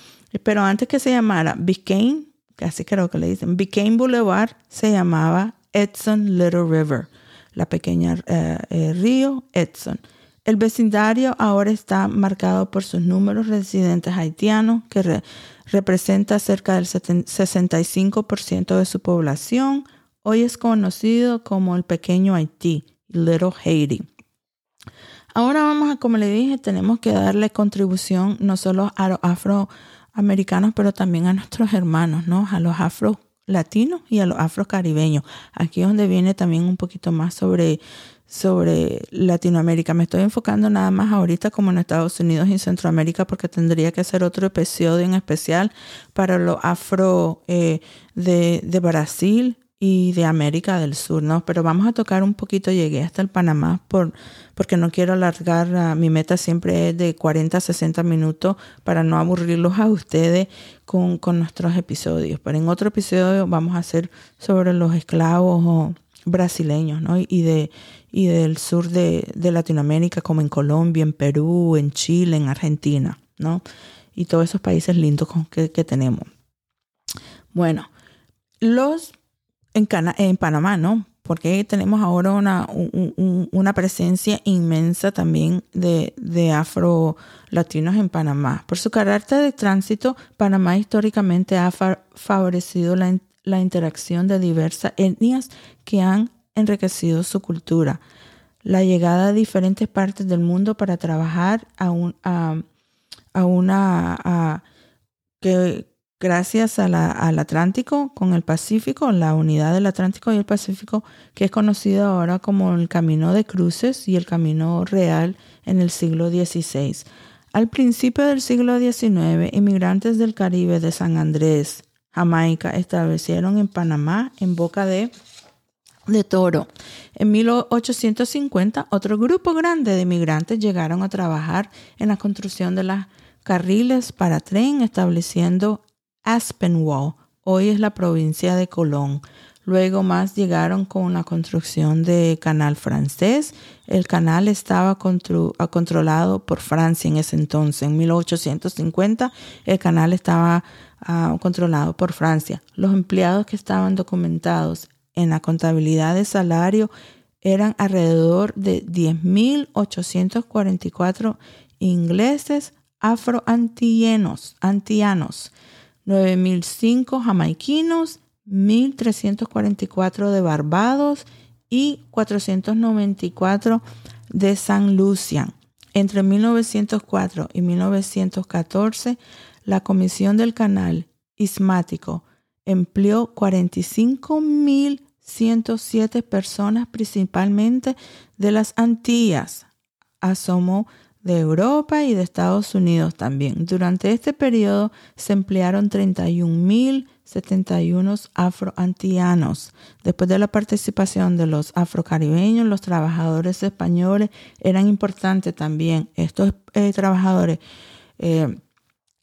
Pero antes que se llamara Biscayne, casi creo que le dicen, Biscayne Boulevard se llamaba Edson Little River, la pequeña eh, eh, río Edson. El vecindario ahora está marcado por sus números residentes haitianos, que representa cerca del 65% de su población. Hoy es conocido como el pequeño Haití, Little Haiti. Ahora vamos a, como le dije, tenemos que darle contribución no solo a los afroamericanos, pero también a nuestros hermanos, ¿no? A los afro latinos y a los afrocaribeños. Aquí es donde viene también un poquito más sobre sobre Latinoamérica. Me estoy enfocando nada más ahorita como en Estados Unidos y Centroamérica porque tendría que hacer otro episodio en especial para los afro eh, de, de, Brasil y de América del Sur, ¿no? Pero vamos a tocar un poquito, llegué hasta el Panamá por, porque no quiero alargar, mi meta siempre es de 40 a 60 minutos para no aburrirlos a ustedes con, con nuestros episodios. Pero en otro episodio vamos a hacer sobre los esclavos brasileños, ¿no? Y de, y del sur de, Latinoamérica, como en Colombia, en Perú, en Chile, en Argentina, ¿no? Y todos esos países lindos que, que tenemos. Bueno, los en, en Panamá, ¿no? Porque tenemos ahora una, una presencia inmensa también de, de afro-latinos en Panamá. Por su carácter de tránsito, Panamá históricamente ha favorecido la, la interacción de diversas etnias que han enriquecido su cultura. La llegada de diferentes partes del mundo para trabajar a, un, a, una que gracias al Atlántico con el Pacífico, la unidad del Atlántico y el Pacífico, que es conocido ahora como el Camino de Cruces y el Camino Real en el siglo XVI. Al principio del siglo XIX, inmigrantes del Caribe de San Andrés, Jamaica, establecieron en Panamá en boca de de Toro. En 1850, otro grupo grande de migrantes llegaron a trabajar en la construcción de las carriles para tren, estableciendo Aspenwall, hoy es la provincia de Colón. Luego más llegaron con la construcción de canal francés. El canal estaba controlado por Francia en ese entonces. En 1850 el canal estaba ah, controlado por Francia. Los empleados que estaban documentados en la contabilidad de salario eran alrededor de 10.844 ingleses afroantillanos, antianos, 9.005 jamaiquinos, 1.344 de Barbados y 494 de San Lucian. Entre 1904 y 1914, la Comisión del Canal Ismático empleó 45.107 personas, principalmente de las Antillas. Asomó de Europa y de Estados Unidos también. Durante este periodo se emplearon 31.071 afroantianos. Después de la participación de los afrocaribeños, los trabajadores españoles eran importantes también. Estos eh, trabajadores eh,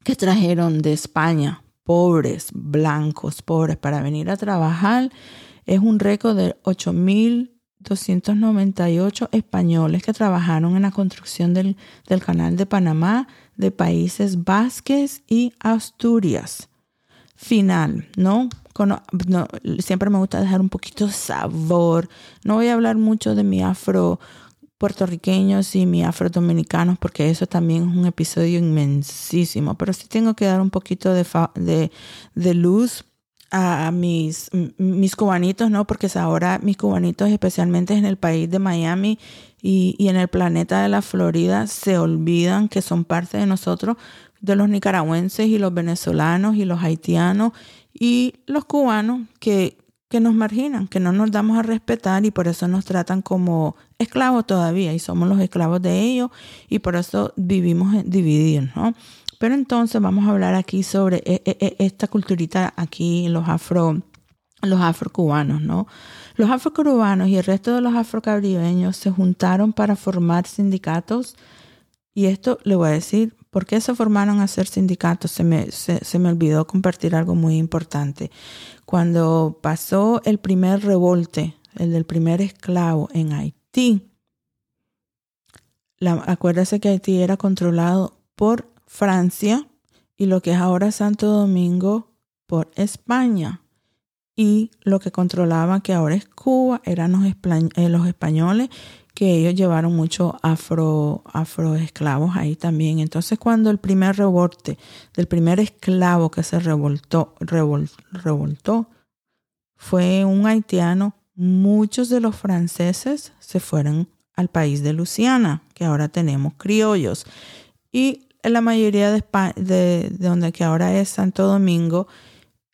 que trajeron de España, pobres, blancos, pobres, para venir a trabajar, es un récord de 8.000 298 españoles que trabajaron en la construcción del, canal de Panamá, de Países Vázquez y Asturias. Final, ¿no? Siempre me gusta dejar un poquito de sabor. No voy a hablar mucho de mi afro puertorriqueños y mi afro dominicanos porque eso también es un episodio inmensísimo, pero sí tengo que dar un poquito de, de, de luz a mis, mis cubanitos, ¿no? Porque ahora mis cubanitos, especialmente en el país de Miami y, y, en el planeta de la Florida, se olvidan que son parte de nosotros, de los nicaragüenses y los venezolanos y los haitianos y los cubanos que, que nos marginan, que no nos damos a respetar y por eso nos tratan como esclavos todavía y somos los esclavos de ellos y por eso vivimos divididos, ¿no? Pero entonces vamos a hablar aquí sobre e, e, e, esta culturita aquí, los afro, los afrocubanos, ¿no? Los afrocubanos y el resto de los afrocaribeños se juntaron para formar sindicatos y esto le voy a decir, ¿por qué se formaron a hacer sindicatos? Se me, se me olvidó compartir algo muy importante. Cuando pasó el primer revolte, el del primer esclavo en Haití, la, acuérdese que Haití era controlado por Francia y lo que es ahora Santo Domingo por España. Y lo que controlaba que ahora es Cuba eran los, eh, los españoles que ellos llevaron muchos afro, afro esclavos ahí también. Entonces cuando el primer revolte del primer esclavo que se revoltó, revoltó fue un haitiano, muchos de los franceses se fueron al país de Luciana, que ahora tenemos criollos. Y la mayoría de, de, donde que ahora es Santo Domingo,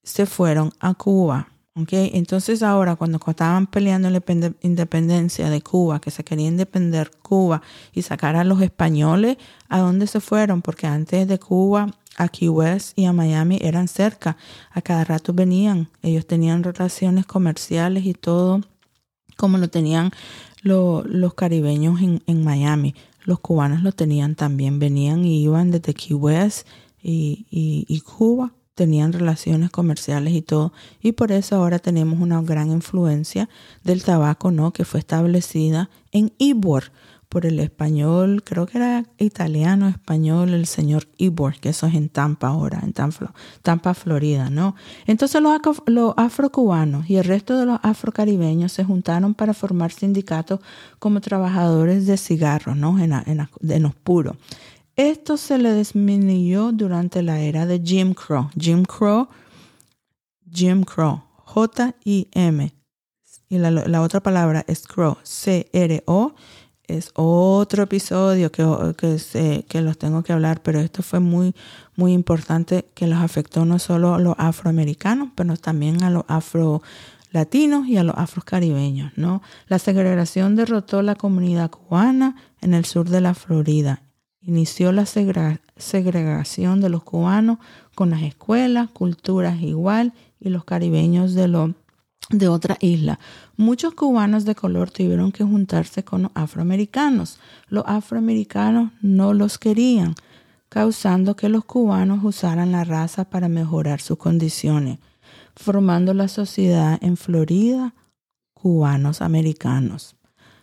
se fueron a Cuba. ¿okay? Entonces ahora cuando estaban peleando la independencia de Cuba, que se quería independer Cuba y sacar a los españoles, ¿a dónde se fueron? Porque antes de Cuba a Key West y a Miami eran cerca. A cada rato venían. Ellos tenían relaciones comerciales y todo como lo tenían los caribeños en, en Miami los cubanos lo tenían también, venían y iban desde Key West y, Cuba, tenían relaciones comerciales y todo, y por eso ahora tenemos una gran influencia del tabaco, ¿no? Que fue establecida en Ybor, por el español, creo que era italiano, español, el señor Ibor, que eso es en Tampa ahora, en Tampa, Florida, ¿no? Entonces los, los afrocubanos y el resto de los afrocaribeños se juntaron para formar sindicatos como trabajadores de cigarros, ¿no? En, en, los puros. Esto se le disminuyó durante la era de Jim Crow. Jim Crow, Jim Crow, J-I-M. Y la, la otra palabra es Crow, C-R-O es otro episodio que, que, que, los tengo que hablar, pero esto fue muy, muy importante que los afectó no solo a los afroamericanos, pero también a los afro latinos y a los afrocaribeños, ¿no? La segregación derrotó la comunidad cubana en el sur de la Florida. Inició la segregación de los cubanos con las escuelas, culturas igual y los caribeños de los de otra isla. Muchos cubanos de color tuvieron que juntarse con los afroamericanos. Los afroamericanos no los querían, causando que los cubanos usaran la raza para mejorar sus condiciones, formando la sociedad en Florida cubanos americanos.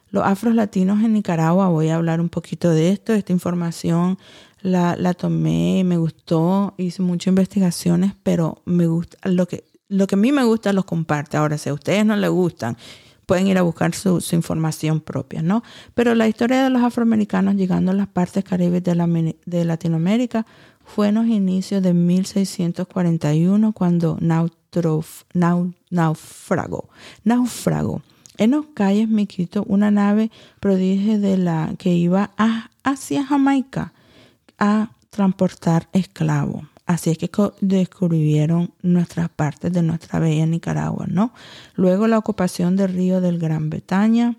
Los afro-latinos en Nicaragua, voy a hablar un poquito de esto, esta información la, la tomé, me gustó, hice muchas investigaciones, pero me gusta lo que lo que a mí me gusta los comparte. Ahora, si a ustedes no les gustan, pueden ir a buscar su, información propia, ¿no? Pero la historia de los afroamericanos llegando a las partes caribes de, la, de Latinoamérica fue en los inicios de 1641 cuando naufragó, naufragó en los calles Miquito una nave prodigio de la que iba hacia Jamaica a transportar esclavos. Así es que descubrieron nuestras partes de nuestra bella Nicaragua, ¿no? Luego la ocupación del río del Gran Bretaña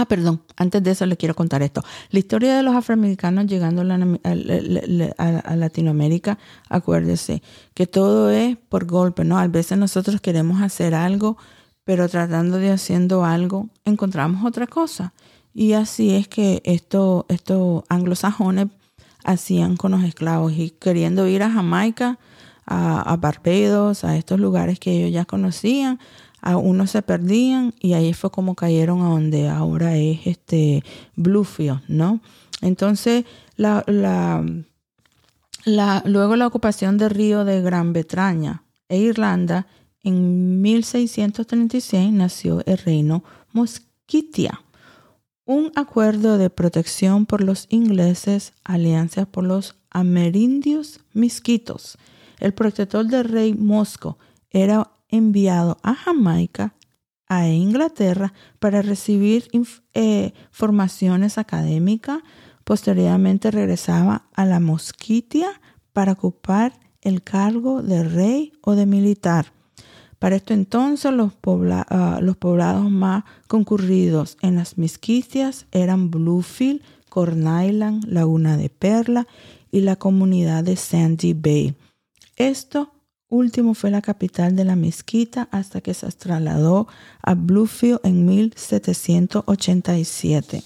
Ah, perdón, antes de eso le quiero contar esto. La historia de los afroamericanos llegando a, Latinoamérica, acuérdese que todo es por golpe, ¿no? A veces nosotros queremos hacer algo, pero tratando de haciendo algo, encontramos otra cosa. Y así es que estos esto anglosajones hacían con los esclavos y queriendo ir a Jamaica, a, Barbados, a estos lugares que ellos ya conocían, a unos se perdían y ahí fue como cayeron a donde ahora es este Bluefield, ¿no? Entonces, la, luego la ocupación de Río de Gran Bretaña e Irlanda, en 1636 nació el reino Mosquitia, un acuerdo de protección por los ingleses, alianza por los amerindios misquitos. El protector del rey Mosco era enviado a Jamaica, a Inglaterra, para recibir eh, formaciones académicas. Posteriormente regresaba a la Mosquitia para ocupar el cargo de rey o de militar. Para esto entonces los, ah, los poblados más concurridos en las Mosquitias eran Bluefield, Corn Island, Laguna de Perla y la comunidad de Sandy Bay. Esto último fue la capital de la mezquita hasta que se trasladó a Bluefield en 1787.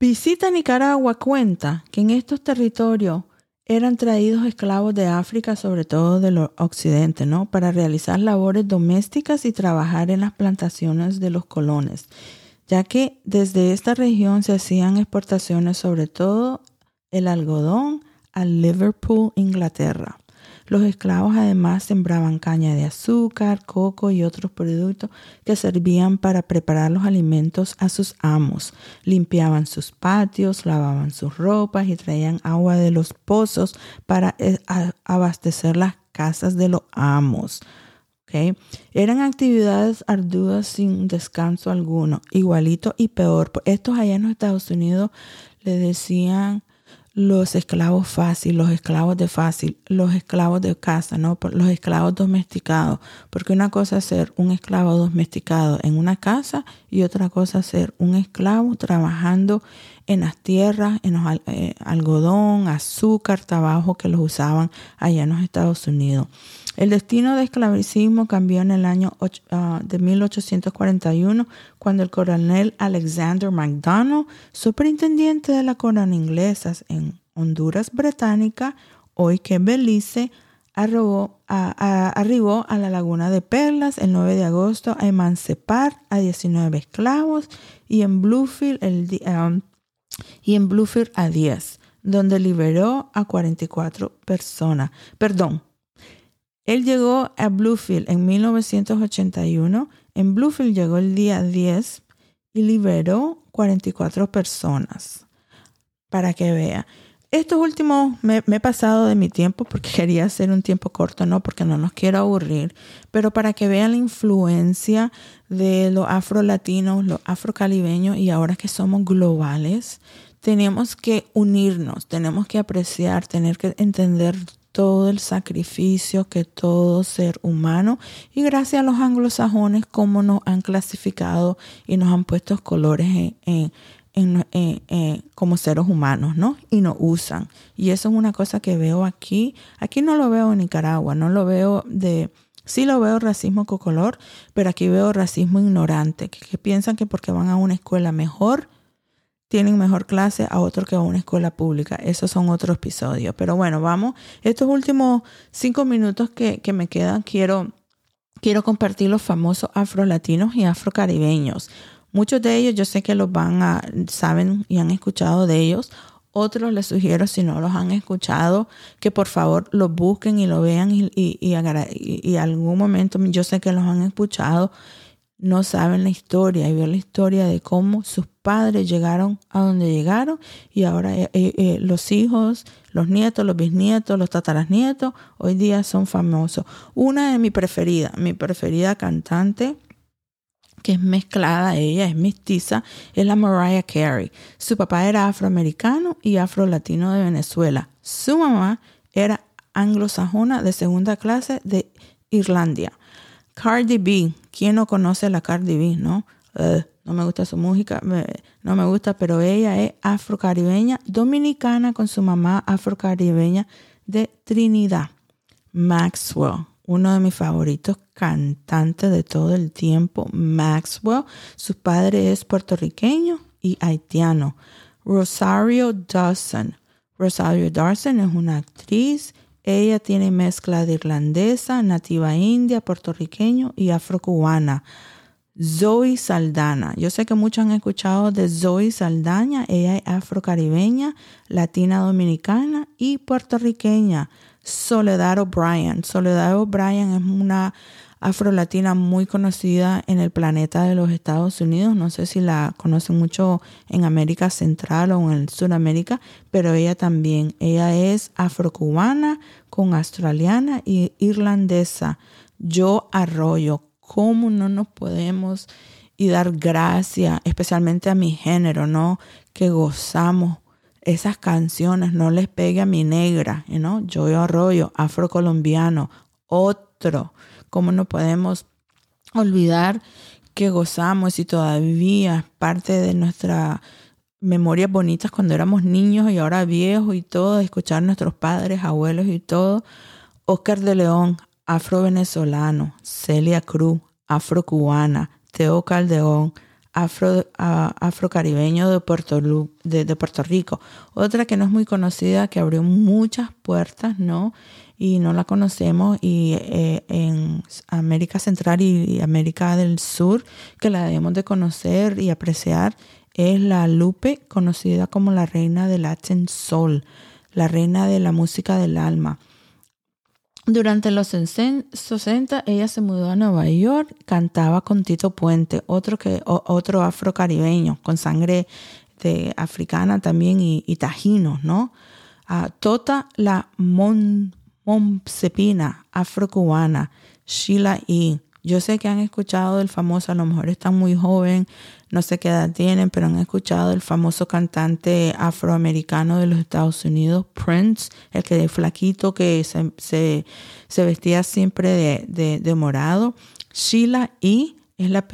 Visita Nicaragua cuenta que en estos territorios eran traídos esclavos de África, sobre todo del occidente, ¿no? Para realizar labores domésticas y trabajar en las plantaciones de los colones, ya que desde esta región se hacían exportaciones sobre todo el algodón, a Liverpool, Inglaterra. Los esclavos además sembraban caña de azúcar, coco y otros productos que servían para preparar los alimentos a sus amos. Limpiaban sus patios, lavaban sus ropas y traían agua de los pozos para eh, abastecer las casas de los amos. Eran actividades arduas sin descanso alguno, igualito y peor. Estos allá en los Estados Unidos le decían los esclavos fácil, los esclavos de fácil, los esclavos de casa, ¿no? Los esclavos domesticados. Porque una cosa es ser un esclavo domesticado en una casa y otra cosa es ser un esclavo trabajando en las tierras, en los eh, algodón, azúcar, trabajo que los usaban allá en los Estados Unidos. El destino de esclavicismo cambió en el año ah, de 1841 cuando el coronel Alexander McDonald, superintendiente de la corona inglesa en Honduras Británica, hoy que Belice, arribó a, la laguna de Perlas el 9 de agosto a emancipar a 19 esclavos y en Bluefield, el, ah, y en Bluefield a 10, donde liberó a 44 personas. Perdón, él llegó a Bluefield en 1981. En Bluefield llegó el día 10 y liberó 44 personas. Para que vea. Estos últimos me, he pasado de mi tiempo porque quería hacer un tiempo corto, no porque no nos quiero aburrir, pero para que vean la influencia de los afro-latinos, los afro-calibeños y ahora que somos globales, tenemos que unirnos, tenemos que apreciar, tener que entender todo el sacrificio que todo ser humano y gracias a los anglosajones como nos han clasificado y nos han puesto colores como seres humanos, ¿no? Y nos usan. Y eso es una cosa que veo aquí. Aquí no lo veo en Nicaragua, no lo veo de... Sí lo veo racismo con color, pero aquí veo racismo ignorante, que piensan que porque van a una escuela mejor, tienen mejor clase a otros que a una escuela pública. Esos son otros episodios. Pero bueno, vamos. Estos últimos cinco minutos que, me quedan, quiero, quiero compartir los famosos afrolatinos y afrocaribeños. Muchos de ellos yo sé que los van a, saben y han escuchado de ellos. Otros les sugiero, si no los han escuchado, que por favor los busquen y lo vean y, y, y, y algún momento yo sé que los han escuchado no saben la historia y ver la historia de cómo sus padres llegaron a donde llegaron y ahora eh, eh, eh, los hijos, los nietos, los bisnietos, los tatarasnietos hoy día son famosos. Una de mis preferidas, mi preferida cantante que es mezclada, ella es mestiza, es la Mariah Carey. Su papá era afroamericano y afro-latino de Venezuela. Su mamá era anglosajona de segunda clase de Irlanda Cardi B. ¿Quién no conoce a la Cardi B, no? no me gusta su música, no me gusta, pero ella es afrocaribeña, dominicana con su mamá afrocaribeña de Trinidad. Maxwell, uno de mis favoritos cantantes de todo el tiempo, Maxwell. Su padre es puertorriqueño y haitiano. Rosario Dawson. Rosario Dawson es una actriz. Ella tiene mezcla de irlandesa, nativa india, puertorriqueño y afrocubana. Zoe Saldana. Yo sé que muchos han escuchado de Zoe Saldaña. Ella es afrocaribeña, latina dominicana y puertorriqueña. Soledad O'Brien. Soledad O'Brien es una afrolatina muy conocida en el planeta de los Estados Unidos. No sé si la conocen mucho en América Central o en Sudamérica, pero ella también. Ella es afrocubana con australiana y irlandesa. Yo Arroyo cómo no nos podemos y dar gracias, especialmente a mi género, ¿no? Que gozamos esas canciones, no les pegue a mi negra, ¿no? Yo Arroyo, afrocolombiano, otro. ¿Cómo no podemos olvidar que gozamos y todavía parte de nuestra memorias bonitas cuando éramos niños y ahora viejos y todo, escuchar a nuestros padres, abuelos y todo. Oscar de León, afro-venezolano, Celia Cruz, afro-cubana, Teo Caldeón, afro, afro-caribeño de Puerto, de, Puerto Rico. Otra que no es muy conocida, que abrió muchas puertas, ¿no? Y no la conocemos y eh, en América Central y América del Sur, que la debemos de conocer y apreciar, es la Lupe, conocida como la reina del Latin Soul, la reina de la música del alma. Durante los 60 ella se mudó a Nueva York, cantaba con Tito Puente, otro, que, otro afrocaribeño con sangre de africana también y, tajino, ¿no? Tota la Mon, Monsepina, afrocubana, Sheila E. Yo sé que han escuchado del famoso, a lo mejor están muy joven, no sé qué edad tienen, pero han escuchado el famoso cantante afroamericano de los Estados Unidos, Prince, el que de flaquito que se, vestía siempre de, morado. Sheila E. es la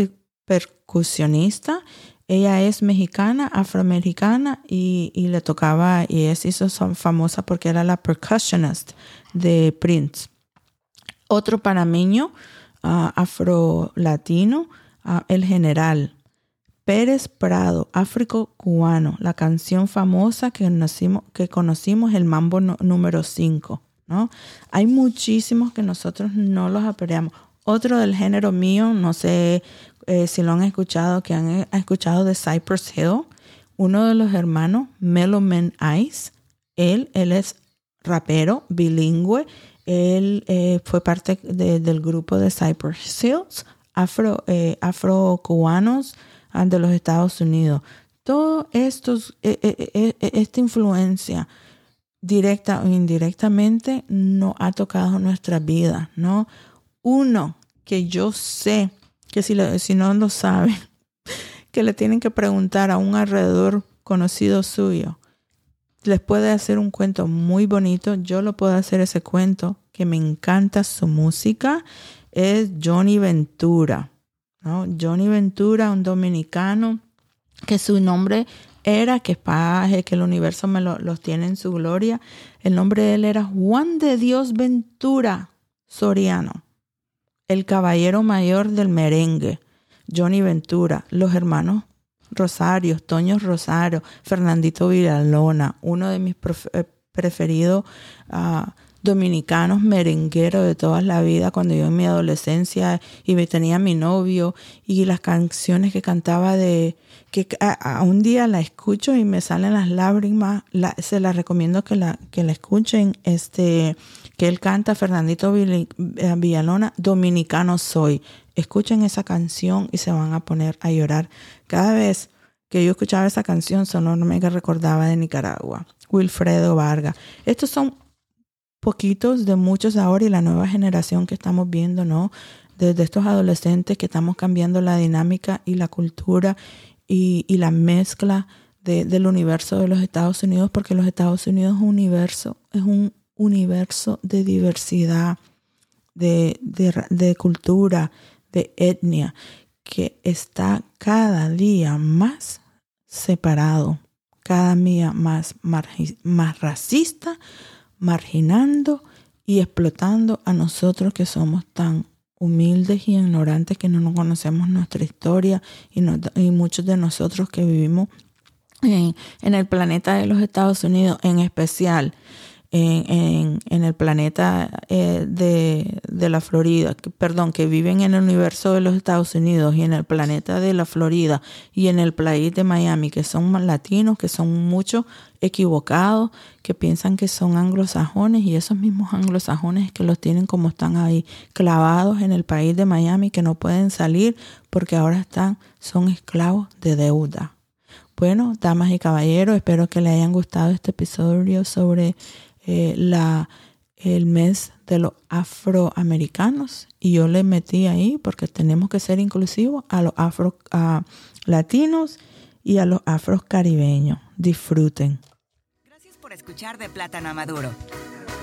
percusionista. Ella es mexicana, afroamericana y, le tocaba, y es hizo famosa porque era la percussionist de Prince. Otro panameño, afro-latino, el general. Pérez Prado, Áfrico Cubano, la canción famosa que, que conocimos, el mambo número 5. ¿no? Hay muchísimos que nosotros no los apreciamos. Otro del género mío, no sé eh, si lo han escuchado, que han, eh, escuchado de Cypress Hill, uno de los hermanos, Meloman Ice, él, él es rapero, bilingüe, él eh, fue parte del grupo de Cypress Hills, afro, eh, afro-cubanos ah, de los Estados Unidos. Todo estos, eh, esta influencia directa o indirectamente no ha tocado nuestra vida, ¿no? Uno que yo sé que si, si no lo saben, que le tienen que preguntar a un alrededor conocido suyo, les puede hacer un cuento muy bonito. Yo lo puedo hacer ese cuento que me encanta su música. Es Johnny Ventura. ¿no? Johnny Ventura, un dominicano que su nombre era, que es que el universo me lo, los tiene en su gloria. El nombre de él era Juan de Dios Ventura Soriano, el caballero mayor del merengue. Johnny Ventura, los hermanos Rosario, Toño Rosario, Fernandito Villalona, uno de mis eh, preferidos ah, dominicanos merengueros de toda la vida, cuando yo en mi adolescencia y me tenía mi novio y las canciones que cantaba de que a, un día la escucho y me salen las lágrimas, se la recomiendo que la, que la escuchen, este, que él canta Fernandito eh, Villalona, Dominicano Soy. Escuchen esa canción y se van a poner a llorar. Cada vez que yo escuchaba esa canción, sonó me recordaba de Nicaragua. Wilfredo Vargas. Estos son poquitos de muchos ahora y la nueva generación que estamos viendo, ¿no? Desde estos adolescentes que estamos cambiando la dinámica y la cultura y, la mezcla del universo de los Estados Unidos, porque los Estados Unidos es un universo, es un universo de diversidad de, de cultura, de etnia, que está cada día más separado, cada día más, más racista, marginando y explotando a nosotros que somos tan humildes y ignorantes que no nos conocemos nuestra historia y, muchos de nosotros que vivimos en, el planeta de los Estados Unidos en especial en, el planeta eh, de, de, la Florida, perdón, que viven en el universo de los Estados Unidos y en el planeta de la Florida y en el país de Miami, que son latinos, que son muchos equivocados, que piensan que son anglosajones y esos mismos anglosajones que los tienen como están ahí clavados en el país de Miami, que no pueden salir porque ahora están, son esclavos de deuda. Bueno, damas y caballeros, espero que les hayan gustado este episodio sobre eh, la, el mes de los afroamericanos y yo le metí ahí porque tenemos que ser inclusivos a los afro latinos y a los afros caribeños. Disfruten. Gracias por escuchar de Plátano a Maduro.